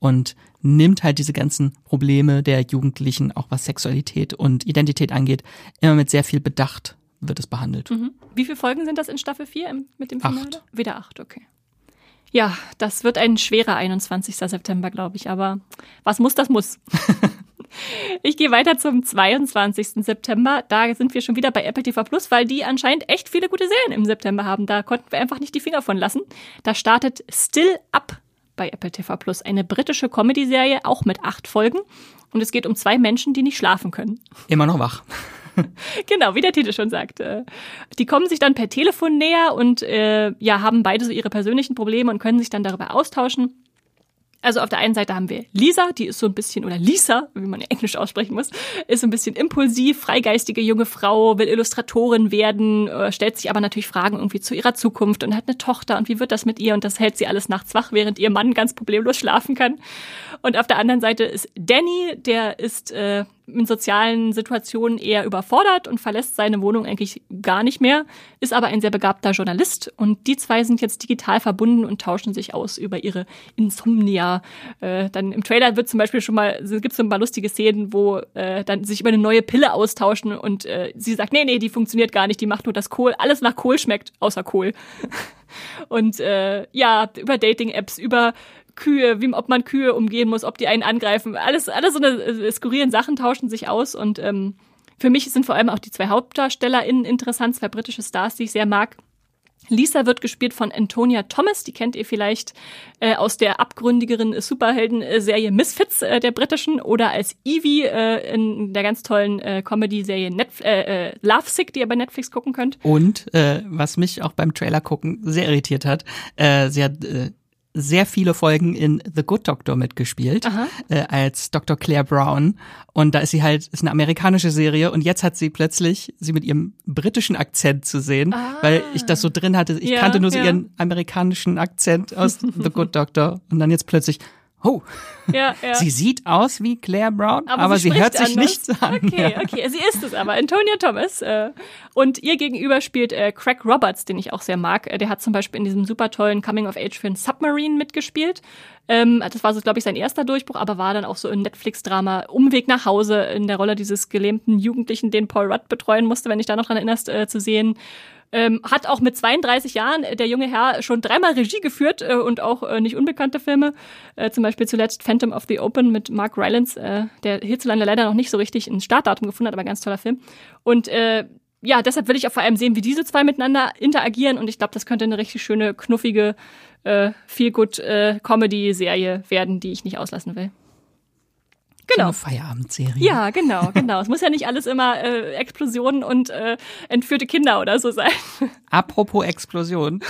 und nimmt halt diese ganzen Probleme der Jugendlichen, auch was Sexualität und Identität angeht, immer mit sehr viel Bedacht wird es behandelt. Mhm. Wie viele Folgen sind das in Staffel 4 mit dem Finale? Acht. Wieder acht, okay. Ja, das wird ein schwerer 21. September, glaube ich, aber was muss, das muss. Ich gehe weiter zum 22. September. Da sind wir schon wieder bei Apple TV Plus, weil die anscheinend echt viele gute Serien im September haben. Da konnten wir einfach nicht die Finger von lassen. Da startet Still Up bei Apple TV Plus, eine britische Comedy-Serie, auch mit acht Folgen. Und es geht um zwei Menschen, die nicht schlafen können. Immer noch wach. genau, wie der Titel schon sagt. Äh, die kommen sich dann per Telefon näher und äh, ja, haben beide so ihre persönlichen Probleme und können sich dann darüber austauschen. Also auf der einen Seite haben wir Lisa, die ist so ein bisschen, oder Lisa, wie man Englisch aussprechen muss, ist so ein bisschen impulsiv, freigeistige junge Frau, will Illustratorin werden, äh, stellt sich aber natürlich Fragen irgendwie zu ihrer Zukunft und hat eine Tochter und wie wird das mit ihr und das hält sie alles nachts wach, während ihr Mann ganz problemlos schlafen kann. Und auf der anderen Seite ist Danny, der ist äh, in sozialen Situationen eher überfordert und verlässt seine Wohnung eigentlich gar nicht mehr, ist aber ein sehr begabter Journalist und die zwei sind jetzt digital verbunden und tauschen sich aus über ihre Insomnia. Äh, dann im Trailer wird zum Beispiel schon mal, gibt es so ein paar lustige Szenen, wo äh, dann sich über eine neue Pille austauschen und äh, sie sagt, nee, nee, die funktioniert gar nicht, die macht nur das Kohl, alles nach Kohl schmeckt, außer Kohl. und äh, ja, über Dating-Apps, über Kühe, wie ob man Kühe umgehen muss, ob die einen angreifen. Alles, alles so eine äh, skurrilen Sachen tauschen sich aus und ähm, für mich sind vor allem auch die zwei HauptdarstellerInnen interessant, zwei britische Stars, die ich sehr mag. Lisa wird gespielt von Antonia Thomas, die kennt ihr vielleicht äh, aus der abgründigeren Superhelden-Serie Misfits äh, der britischen oder als Evie äh, in der ganz tollen äh, Comedy-Serie äh, äh, Love Sick, die ihr bei Netflix gucken könnt. Und äh, was mich auch beim Trailer gucken sehr irritiert hat, äh, sie hat äh, sehr viele Folgen in The Good Doctor mitgespielt, äh, als Dr. Claire Brown. Und da ist sie halt, ist eine amerikanische Serie und jetzt hat sie plötzlich sie mit ihrem britischen Akzent zu sehen, ah. weil ich das so drin hatte. Ich ja, kannte nur so ja. ihren amerikanischen Akzent aus The Good Doctor und dann jetzt plötzlich, oh, ja, ja. sie sieht aus wie Claire Brown, aber, aber sie, sie hört sich anders. nichts an. Okay, ja. okay, sie ist es aber, Antonia Thomas. Äh, und ihr gegenüber spielt äh, Craig Roberts, den ich auch sehr mag. Äh, der hat zum Beispiel in diesem super tollen Coming-of-Age-Film Submarine mitgespielt. Ähm, das war so, glaube ich, sein erster Durchbruch, aber war dann auch so ein Netflix-Drama Umweg nach Hause in der Rolle dieses gelähmten Jugendlichen, den Paul Rudd betreuen musste, wenn ich da noch dran erinnerst, zu sehen. Ähm, hat auch mit 32 Jahren äh, der junge Herr schon dreimal Regie geführt äh, und auch äh, nicht unbekannte Filme. Äh, zum Beispiel zuletzt Phantom of the Open mit Mark Rylance, äh, der hierzulande leider noch nicht so richtig ein Startdatum gefunden hat, aber ganz toller Film. Und äh, ja, deshalb will ich auch vor allem sehen, wie diese zwei miteinander interagieren und ich glaube, das könnte eine richtig schöne, knuffige, äh, feel good äh, werden, die ich nicht auslassen will. Genau. So eine Feierabendserie. Ja, genau, genau. es muss ja nicht alles immer äh, Explosionen und äh, entführte Kinder oder so sein. Apropos Explosion,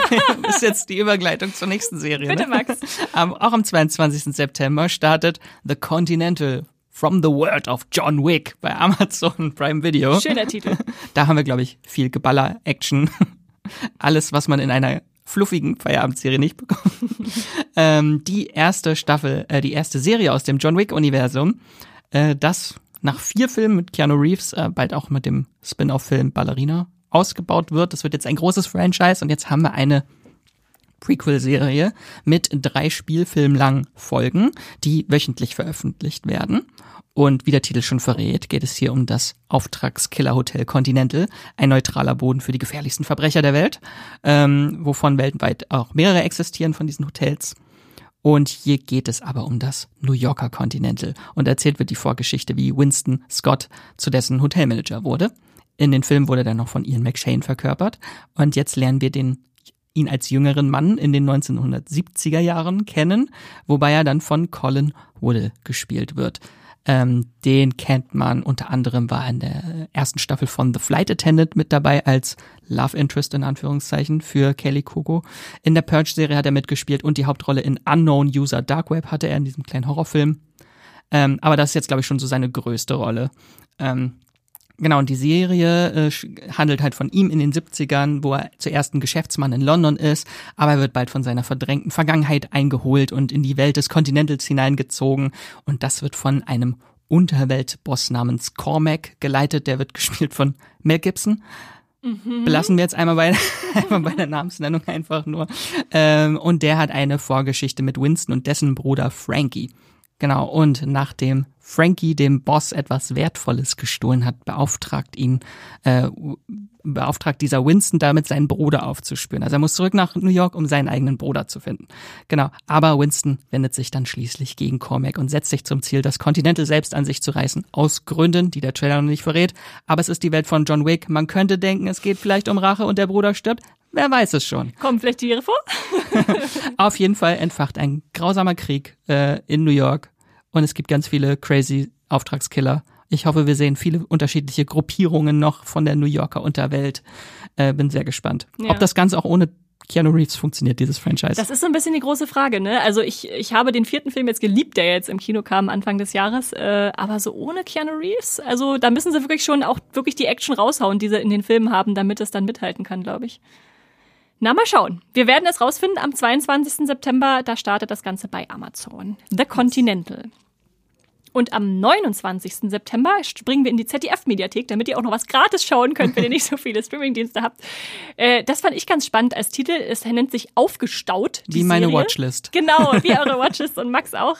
ist jetzt die Übergleitung zur nächsten Serie. Bitte, ne? Max. Um, auch am 22. September startet The Continental From the World of John Wick bei Amazon Prime Video. Schöner Titel. Da haben wir, glaube ich, viel Geballer, Action. Alles, was man in einer fluffigen Feierabendserie nicht bekommt. ähm, die erste Staffel, äh, die erste Serie aus dem John Wick-Universum, äh, das nach vier Filmen mit Keanu Reeves, äh, bald auch mit dem Spin-off-Film Ballerina ausgebaut wird. Das wird jetzt ein großes Franchise und jetzt haben wir eine Prequel-Serie mit drei spielfilmlangen Folgen, die wöchentlich veröffentlicht werden. Und wie der Titel schon verrät, geht es hier um das Auftragskiller-Hotel Continental, ein neutraler Boden für die gefährlichsten Verbrecher der Welt, ähm, wovon weltweit auch mehrere existieren von diesen Hotels. Und hier geht es aber um das New Yorker Continental und erzählt wird die Vorgeschichte, wie Winston Scott zu dessen Hotelmanager wurde. In den Film wurde er noch von Ian McShane verkörpert und jetzt lernen wir den ihn als jüngeren Mann in den 1970er Jahren kennen, wobei er dann von Colin Woodle gespielt wird. Ähm, den kennt man unter anderem, war in der ersten Staffel von The Flight Attendant mit dabei als Love Interest in Anführungszeichen für Kelly Kugo. In der Purge-Serie hat er mitgespielt und die Hauptrolle in Unknown User Dark Web hatte er in diesem kleinen Horrorfilm. Ähm, aber das ist jetzt, glaube ich, schon so seine größte Rolle. Ähm, Genau, und die Serie äh, handelt halt von ihm in den 70ern, wo er zuerst ein Geschäftsmann in London ist, aber er wird bald von seiner verdrängten Vergangenheit eingeholt und in die Welt des Continentals hineingezogen. Und das wird von einem Unterweltboss namens Cormac geleitet, der wird gespielt von Mel Gibson. Mhm. Belassen wir jetzt einmal bei, einmal bei der Namensnennung einfach nur. Ähm, und der hat eine Vorgeschichte mit Winston und dessen Bruder Frankie. Genau, und nachdem Frankie dem Boss etwas Wertvolles gestohlen hat, beauftragt ihn, äh, beauftragt dieser Winston damit, seinen Bruder aufzuspüren. Also er muss zurück nach New York, um seinen eigenen Bruder zu finden. Genau, aber Winston wendet sich dann schließlich gegen Cormac und setzt sich zum Ziel, das Continental selbst an sich zu reißen. Aus Gründen, die der Trailer noch nicht verrät. Aber es ist die Welt von John Wick. Man könnte denken, es geht vielleicht um Rache und der Bruder stirbt. Wer weiß es schon. Kommen vielleicht Tiere vor? Auf jeden Fall entfacht ein grausamer Krieg äh, in New York und es gibt ganz viele crazy Auftragskiller. Ich hoffe, wir sehen viele unterschiedliche Gruppierungen noch von der New Yorker Unterwelt. Äh, bin sehr gespannt. Ja. Ob das Ganze auch ohne Keanu Reeves funktioniert, dieses Franchise? Das ist so ein bisschen die große Frage, ne? Also ich, ich habe den vierten Film jetzt geliebt, der jetzt im Kino kam Anfang des Jahres, äh, aber so ohne Keanu Reeves, also da müssen sie wirklich schon auch wirklich die Action raushauen, die sie in den Filmen haben, damit es dann mithalten kann, glaube ich. Na, mal schauen. Wir werden es rausfinden am 22. September. Da startet das Ganze bei Amazon. The Continental. Und am 29. September springen wir in die ZDF-Mediathek, damit ihr auch noch was gratis schauen könnt, wenn ihr nicht so viele Streamingdienste habt. Äh, das fand ich ganz spannend als Titel. Es nennt sich Aufgestaut. Wie meine Serie. Watchlist. Genau, wie eure Watchlist und Max auch.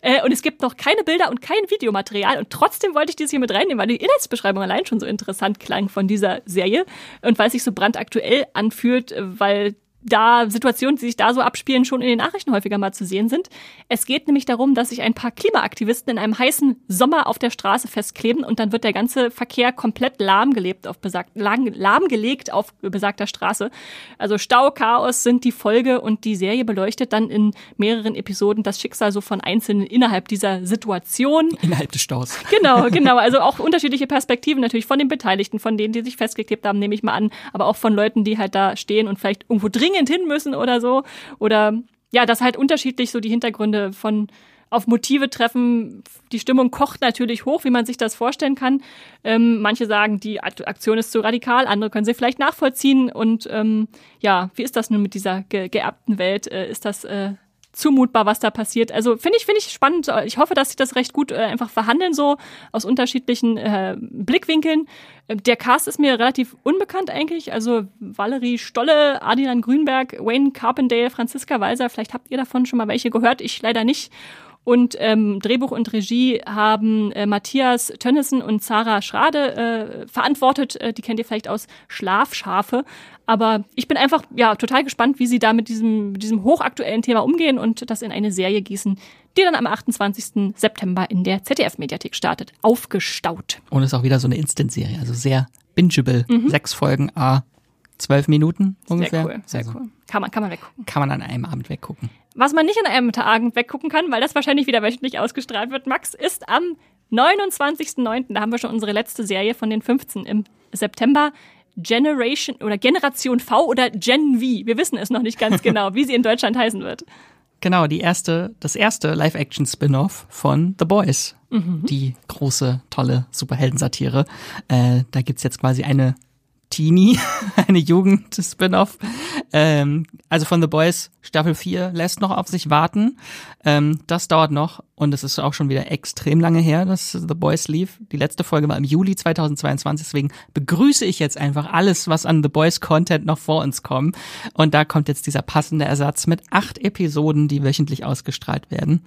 Äh, und es gibt noch keine Bilder und kein Videomaterial. Und trotzdem wollte ich dieses hier mit reinnehmen, weil die Inhaltsbeschreibung allein schon so interessant klang von dieser Serie. Und weil es sich so brandaktuell anfühlt, weil da Situationen, die sich da so abspielen, schon in den Nachrichten häufiger mal zu sehen sind. Es geht nämlich darum, dass sich ein paar Klimaaktivisten in einem heißen Sommer auf der Straße festkleben und dann wird der ganze Verkehr komplett lahmgelebt auf besagt, lahmgelegt auf besagter Straße. Also Stau, Chaos sind die Folge und die Serie beleuchtet dann in mehreren Episoden das Schicksal so von Einzelnen innerhalb dieser Situation. Innerhalb des Staus. Genau, genau. Also auch unterschiedliche Perspektiven natürlich von den Beteiligten, von denen, die sich festgeklebt haben, nehme ich mal an, aber auch von Leuten, die halt da stehen und vielleicht irgendwo dringend dringend hin müssen oder so. Oder ja, das halt unterschiedlich so die Hintergründe von auf Motive treffen. Die Stimmung kocht natürlich hoch, wie man sich das vorstellen kann. Ähm, manche sagen, die Aktion ist zu radikal, andere können sie vielleicht nachvollziehen. Und ähm, ja, wie ist das nun mit dieser ge geerbten Welt? Äh, ist das äh, zumutbar, was da passiert. Also finde ich, finde ich spannend. Ich hoffe, dass sie das recht gut äh, einfach verhandeln, so aus unterschiedlichen äh, Blickwinkeln. Äh, der Cast ist mir relativ unbekannt eigentlich. Also Valerie Stolle, Adrian Grünberg, Wayne Carpendale, Franziska Walser. Vielleicht habt ihr davon schon mal welche gehört. Ich leider nicht. Und ähm, Drehbuch und Regie haben äh, Matthias Tönnissen und Sarah Schrade äh, verantwortet. Äh, die kennt ihr vielleicht aus Schlafschafe. Aber ich bin einfach ja total gespannt, wie sie da mit diesem, mit diesem hochaktuellen Thema umgehen und das in eine Serie gießen, die dann am 28. September in der ZDF-Mediathek startet. Aufgestaut. Und ist auch wieder so eine Instant-Serie, also sehr bingeable. Mhm. Sechs Folgen, a zwölf Minuten ungefähr. Sehr cool, sehr also, cool. Kann man, kann man weggucken. Kann man an einem Abend weggucken. Was man nicht an einem Abend weggucken kann, weil das wahrscheinlich wieder wöchentlich ausgestrahlt wird, Max, ist am 29.09., da haben wir schon unsere letzte Serie von den 15 im September, Generation oder Generation V oder Gen V. Wir wissen es noch nicht ganz genau, wie sie in Deutschland heißen wird. Genau, die erste, das erste Live-Action-Spin-off von The Boys. Mhm. Die große, tolle Superheldensatire. Äh, da gibt's jetzt quasi eine Teenie, eine Jugend-Spin-off. Ähm, also von The Boys Staffel 4 lässt noch auf sich warten. Ähm, das dauert noch und es ist auch schon wieder extrem lange her, dass The Boys lief. Die letzte Folge war im Juli 2022, deswegen begrüße ich jetzt einfach alles, was an The Boys Content noch vor uns kommt. Und da kommt jetzt dieser passende Ersatz mit acht Episoden, die wöchentlich ausgestrahlt werden.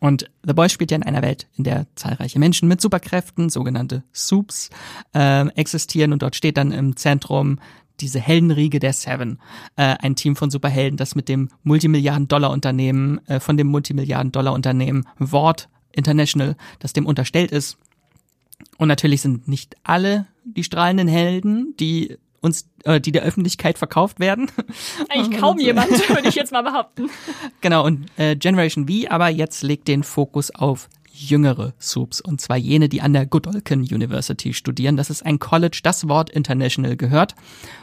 Und The Boys spielt ja in einer Welt, in der zahlreiche Menschen mit Superkräften, sogenannte Soups, äh, existieren und dort steht dann im Zentrum diese Heldenriege der Seven, äh, ein Team von Superhelden, das mit dem Multimilliarden-Dollar-Unternehmen, äh, von dem Multimilliarden-Dollar-Unternehmen Ward International, das dem unterstellt ist. Und natürlich sind nicht alle die strahlenden Helden, die uns, äh, die der Öffentlichkeit verkauft werden. Eigentlich kaum jemand, würde ich jetzt mal behaupten. Genau, und äh, Generation V aber jetzt legt den Fokus auf jüngere Soups, und zwar jene, die an der Godolphin University studieren. Das ist ein College, das Wort International gehört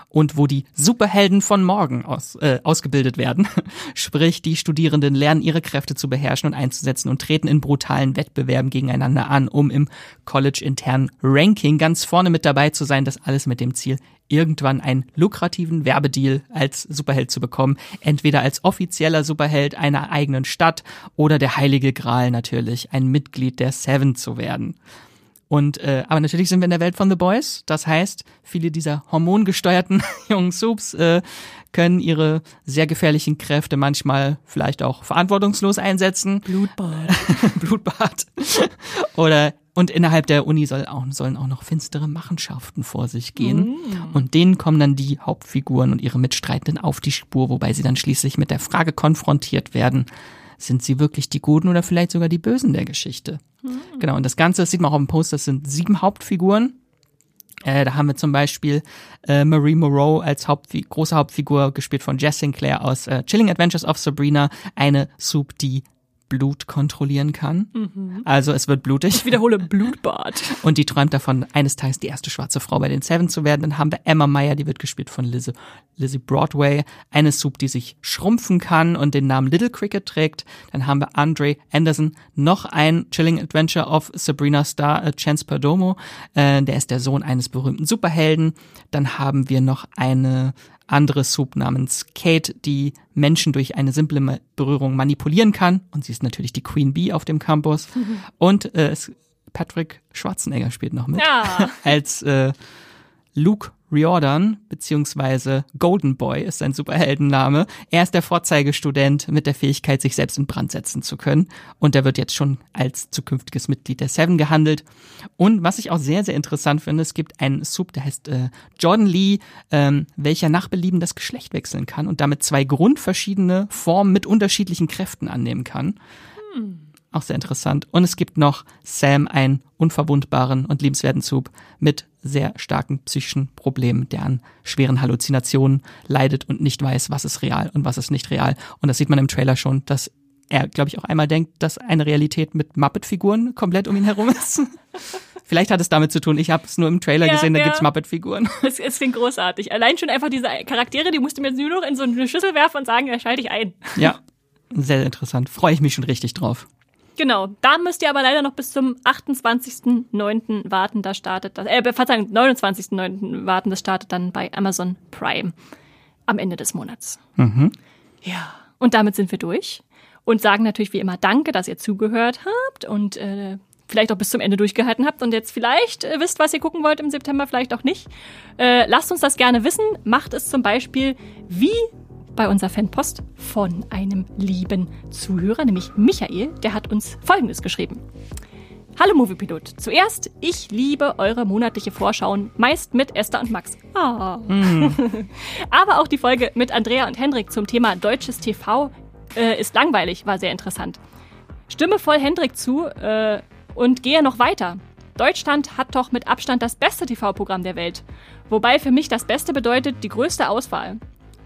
und wo die Superhelden von morgen aus, äh, ausgebildet werden. Sprich, die Studierenden lernen ihre Kräfte zu beherrschen und einzusetzen und treten in brutalen Wettbewerben gegeneinander an, um im College-internen Ranking ganz vorne mit dabei zu sein. Das alles mit dem Ziel, irgendwann einen lukrativen Werbedeal als Superheld zu bekommen. Entweder als offizieller Superheld einer eigenen Stadt oder der heilige Gral natürlich, ein Mitglied der Seven zu werden. Und äh, aber natürlich sind wir in der Welt von The Boys. Das heißt, viele dieser hormongesteuerten jungen Soups äh, können ihre sehr gefährlichen Kräfte manchmal vielleicht auch verantwortungslos einsetzen. Blutbad. Blutbad. Oder und innerhalb der Uni soll auch, sollen auch noch finstere Machenschaften vor sich gehen. Mm. Und denen kommen dann die Hauptfiguren und ihre Mitstreitenden auf die Spur, wobei sie dann schließlich mit der Frage konfrontiert werden, sind sie wirklich die Guten oder vielleicht sogar die Bösen der Geschichte? Mhm. Genau, und das Ganze, das sieht man auch im Post, das sind sieben Hauptfiguren. Äh, da haben wir zum Beispiel äh, Marie Moreau als Hauptfi große Hauptfigur, gespielt von Jess Sinclair aus äh, Chilling Adventures of Sabrina, eine Soup, die Blut kontrollieren kann. Mhm. Also es wird blutig. Ich wiederhole Blutbad. Und die träumt davon, eines Tages die erste schwarze Frau bei den Seven zu werden. Dann haben wir Emma Meyer, die wird gespielt von Lizzie, Lizzie Broadway. Eine Soup, die sich schrumpfen kann und den Namen Little Cricket trägt. Dann haben wir Andre Anderson, noch ein Chilling Adventure of Sabrina Star, äh, Chance Perdomo. Äh, der ist der Sohn eines berühmten Superhelden. Dann haben wir noch eine andere Soup namens Kate, die Menschen durch eine simple Berührung manipulieren kann. Und sie ist natürlich die Queen Bee auf dem Campus. Mhm. Und äh, Patrick Schwarzenegger spielt noch mit. Ja. Als äh, Luke Riordan, beziehungsweise Golden Boy ist sein Superheldenname. Er ist der Vorzeigestudent mit der Fähigkeit, sich selbst in Brand setzen zu können. Und er wird jetzt schon als zukünftiges Mitglied der Seven gehandelt. Und was ich auch sehr, sehr interessant finde, es gibt einen Sub, der heißt äh, Jordan Lee, ähm, welcher nach Belieben das Geschlecht wechseln kann und damit zwei grundverschiedene Formen mit unterschiedlichen Kräften annehmen kann. Hm. Auch sehr interessant. Und es gibt noch Sam, einen unverwundbaren und liebenswerten Sub mit sehr starken psychischen Problemen, der an schweren Halluzinationen leidet und nicht weiß, was ist real und was ist nicht real. Und das sieht man im Trailer schon, dass er, glaube ich, auch einmal denkt, dass eine Realität mit Muppet-Figuren komplett um ihn herum ist. Vielleicht hat es damit zu tun, ich habe es nur im Trailer ja, gesehen, da ja. gibt's Muppet-Figuren. Es, es klingt großartig. Allein schon einfach diese Charaktere, die musst du mir jetzt nur noch in so eine Schüssel werfen und sagen, da schalte ich ein. Ja, sehr interessant. Freue ich mich schon richtig drauf. Genau, da müsst ihr aber leider noch bis zum 28.09. warten, da startet das, äh, Verzeihung, 29.09. warten, das startet dann bei Amazon Prime am Ende des Monats. Mhm. Ja, und damit sind wir durch und sagen natürlich wie immer Danke, dass ihr zugehört habt und äh, vielleicht auch bis zum Ende durchgehalten habt und jetzt vielleicht äh, wisst, was ihr gucken wollt im September, vielleicht auch nicht. Äh, lasst uns das gerne wissen. Macht es zum Beispiel wie bei unserer Fanpost von einem lieben Zuhörer, nämlich Michael. Der hat uns Folgendes geschrieben. Hallo Moviepilot. Zuerst, ich liebe eure monatliche Vorschauen, meist mit Esther und Max. Ah. Mm. Aber auch die Folge mit Andrea und Hendrik zum Thema deutsches TV äh, ist langweilig, war sehr interessant. Stimme voll Hendrik zu äh, und gehe noch weiter. Deutschland hat doch mit Abstand das beste TV-Programm der Welt. Wobei für mich das Beste bedeutet die größte Auswahl.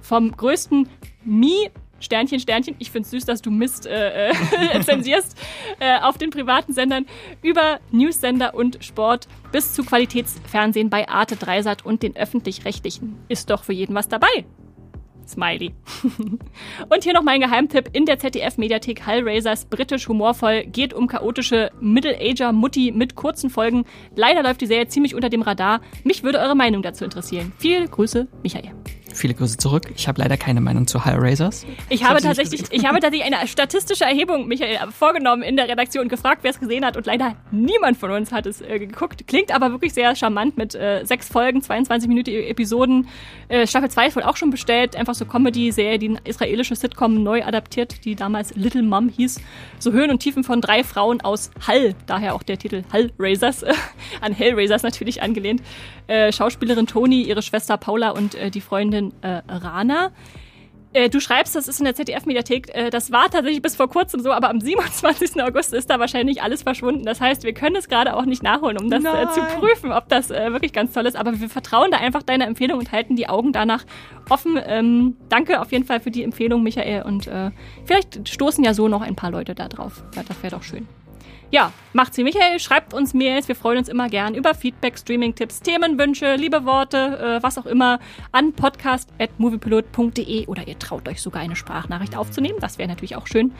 Vom größten Mi Sternchen, Sternchen, ich finde es süß, dass du Mist äh, äh, zensierst, äh, auf den privaten Sendern über News-Sender und Sport bis zu Qualitätsfernsehen bei Arte Dreisat und den öffentlich-rechtlichen. Ist doch für jeden was dabei. Smiley. und hier noch mein Geheimtipp. In der ZDF-Mediathek Hellraisers britisch humorvoll geht um chaotische Middle-Ager-Mutti mit kurzen Folgen. Leider läuft die Serie ziemlich unter dem Radar. Mich würde eure Meinung dazu interessieren. Viele Grüße, Michael. Viele Grüße zurück. Ich habe leider keine Meinung zu Hellraisers. Ich habe tatsächlich, ich habe tatsächlich eine statistische Erhebung, Michael, vorgenommen in der Redaktion, gefragt, wer es gesehen hat und leider niemand von uns hat es äh, geguckt. Klingt aber wirklich sehr charmant mit äh, sechs Folgen, 22 Minuten Episoden. Äh, Staffel 2 ist wohl auch schon bestellt. Einfach so Comedy-Serie, die israelische Sitcom neu adaptiert, die damals Little Mom hieß. So Höhen und Tiefen von drei Frauen aus Hall, daher auch der Titel Hellraisers, an Hellraisers natürlich angelehnt. Äh, Schauspielerin Toni, ihre Schwester Paula und äh, die Freundin äh, Rana. Äh, du schreibst, das ist in der ZDF-Mediathek. Äh, das war tatsächlich bis vor kurzem so, aber am 27. August ist da wahrscheinlich alles verschwunden. Das heißt, wir können es gerade auch nicht nachholen, um das äh, zu prüfen, ob das äh, wirklich ganz toll ist. Aber wir vertrauen da einfach deiner Empfehlung und halten die Augen danach offen. Ähm, danke auf jeden Fall für die Empfehlung, Michael. Und äh, vielleicht stoßen ja so noch ein paar Leute da drauf. Ja, das wäre doch schön. Ja, macht sie Michael, schreibt uns Mails, wir freuen uns immer gern über Feedback, Streaming-Tipps, Themenwünsche, liebe Worte, äh, was auch immer an podcast.moviepilot.de oder ihr traut euch sogar eine Sprachnachricht aufzunehmen, das wäre natürlich auch schön.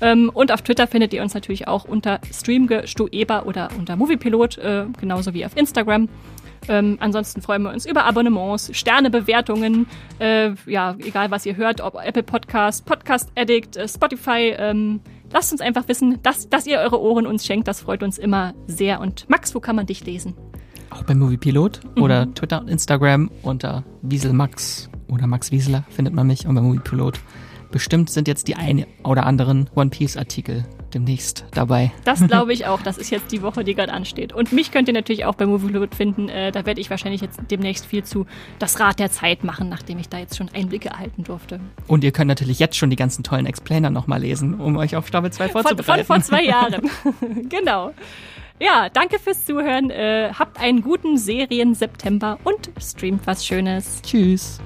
Ähm, und auf Twitter findet ihr uns natürlich auch unter Streamgestueber oder unter Moviepilot, äh, genauso wie auf Instagram. Ähm, ansonsten freuen wir uns über Abonnements, Sternebewertungen, äh, ja, egal was ihr hört, ob Apple Podcast, Podcast Addict, äh, Spotify, ähm, Lasst uns einfach wissen, dass, dass ihr eure Ohren uns schenkt. Das freut uns immer sehr. Und Max, wo kann man dich lesen? Auch beim Moviepilot mhm. oder Twitter und Instagram unter Wieselmax oder Max Wieseler findet man mich und beim Moviepilot. Bestimmt sind jetzt die ein oder anderen One Piece Artikel demnächst dabei. Das glaube ich auch. Das ist jetzt die Woche, die gerade ansteht. Und mich könnt ihr natürlich auch bei Moviepilot finden. Äh, da werde ich wahrscheinlich jetzt demnächst viel zu Das Rad der Zeit machen, nachdem ich da jetzt schon Einblicke erhalten durfte. Und ihr könnt natürlich jetzt schon die ganzen tollen Explainer nochmal lesen, um euch auf Staffel 2 vorzubereiten. Von, von vor zwei Jahren. genau. Ja, danke fürs Zuhören. Äh, habt einen guten Serien-September und streamt was Schönes. Tschüss.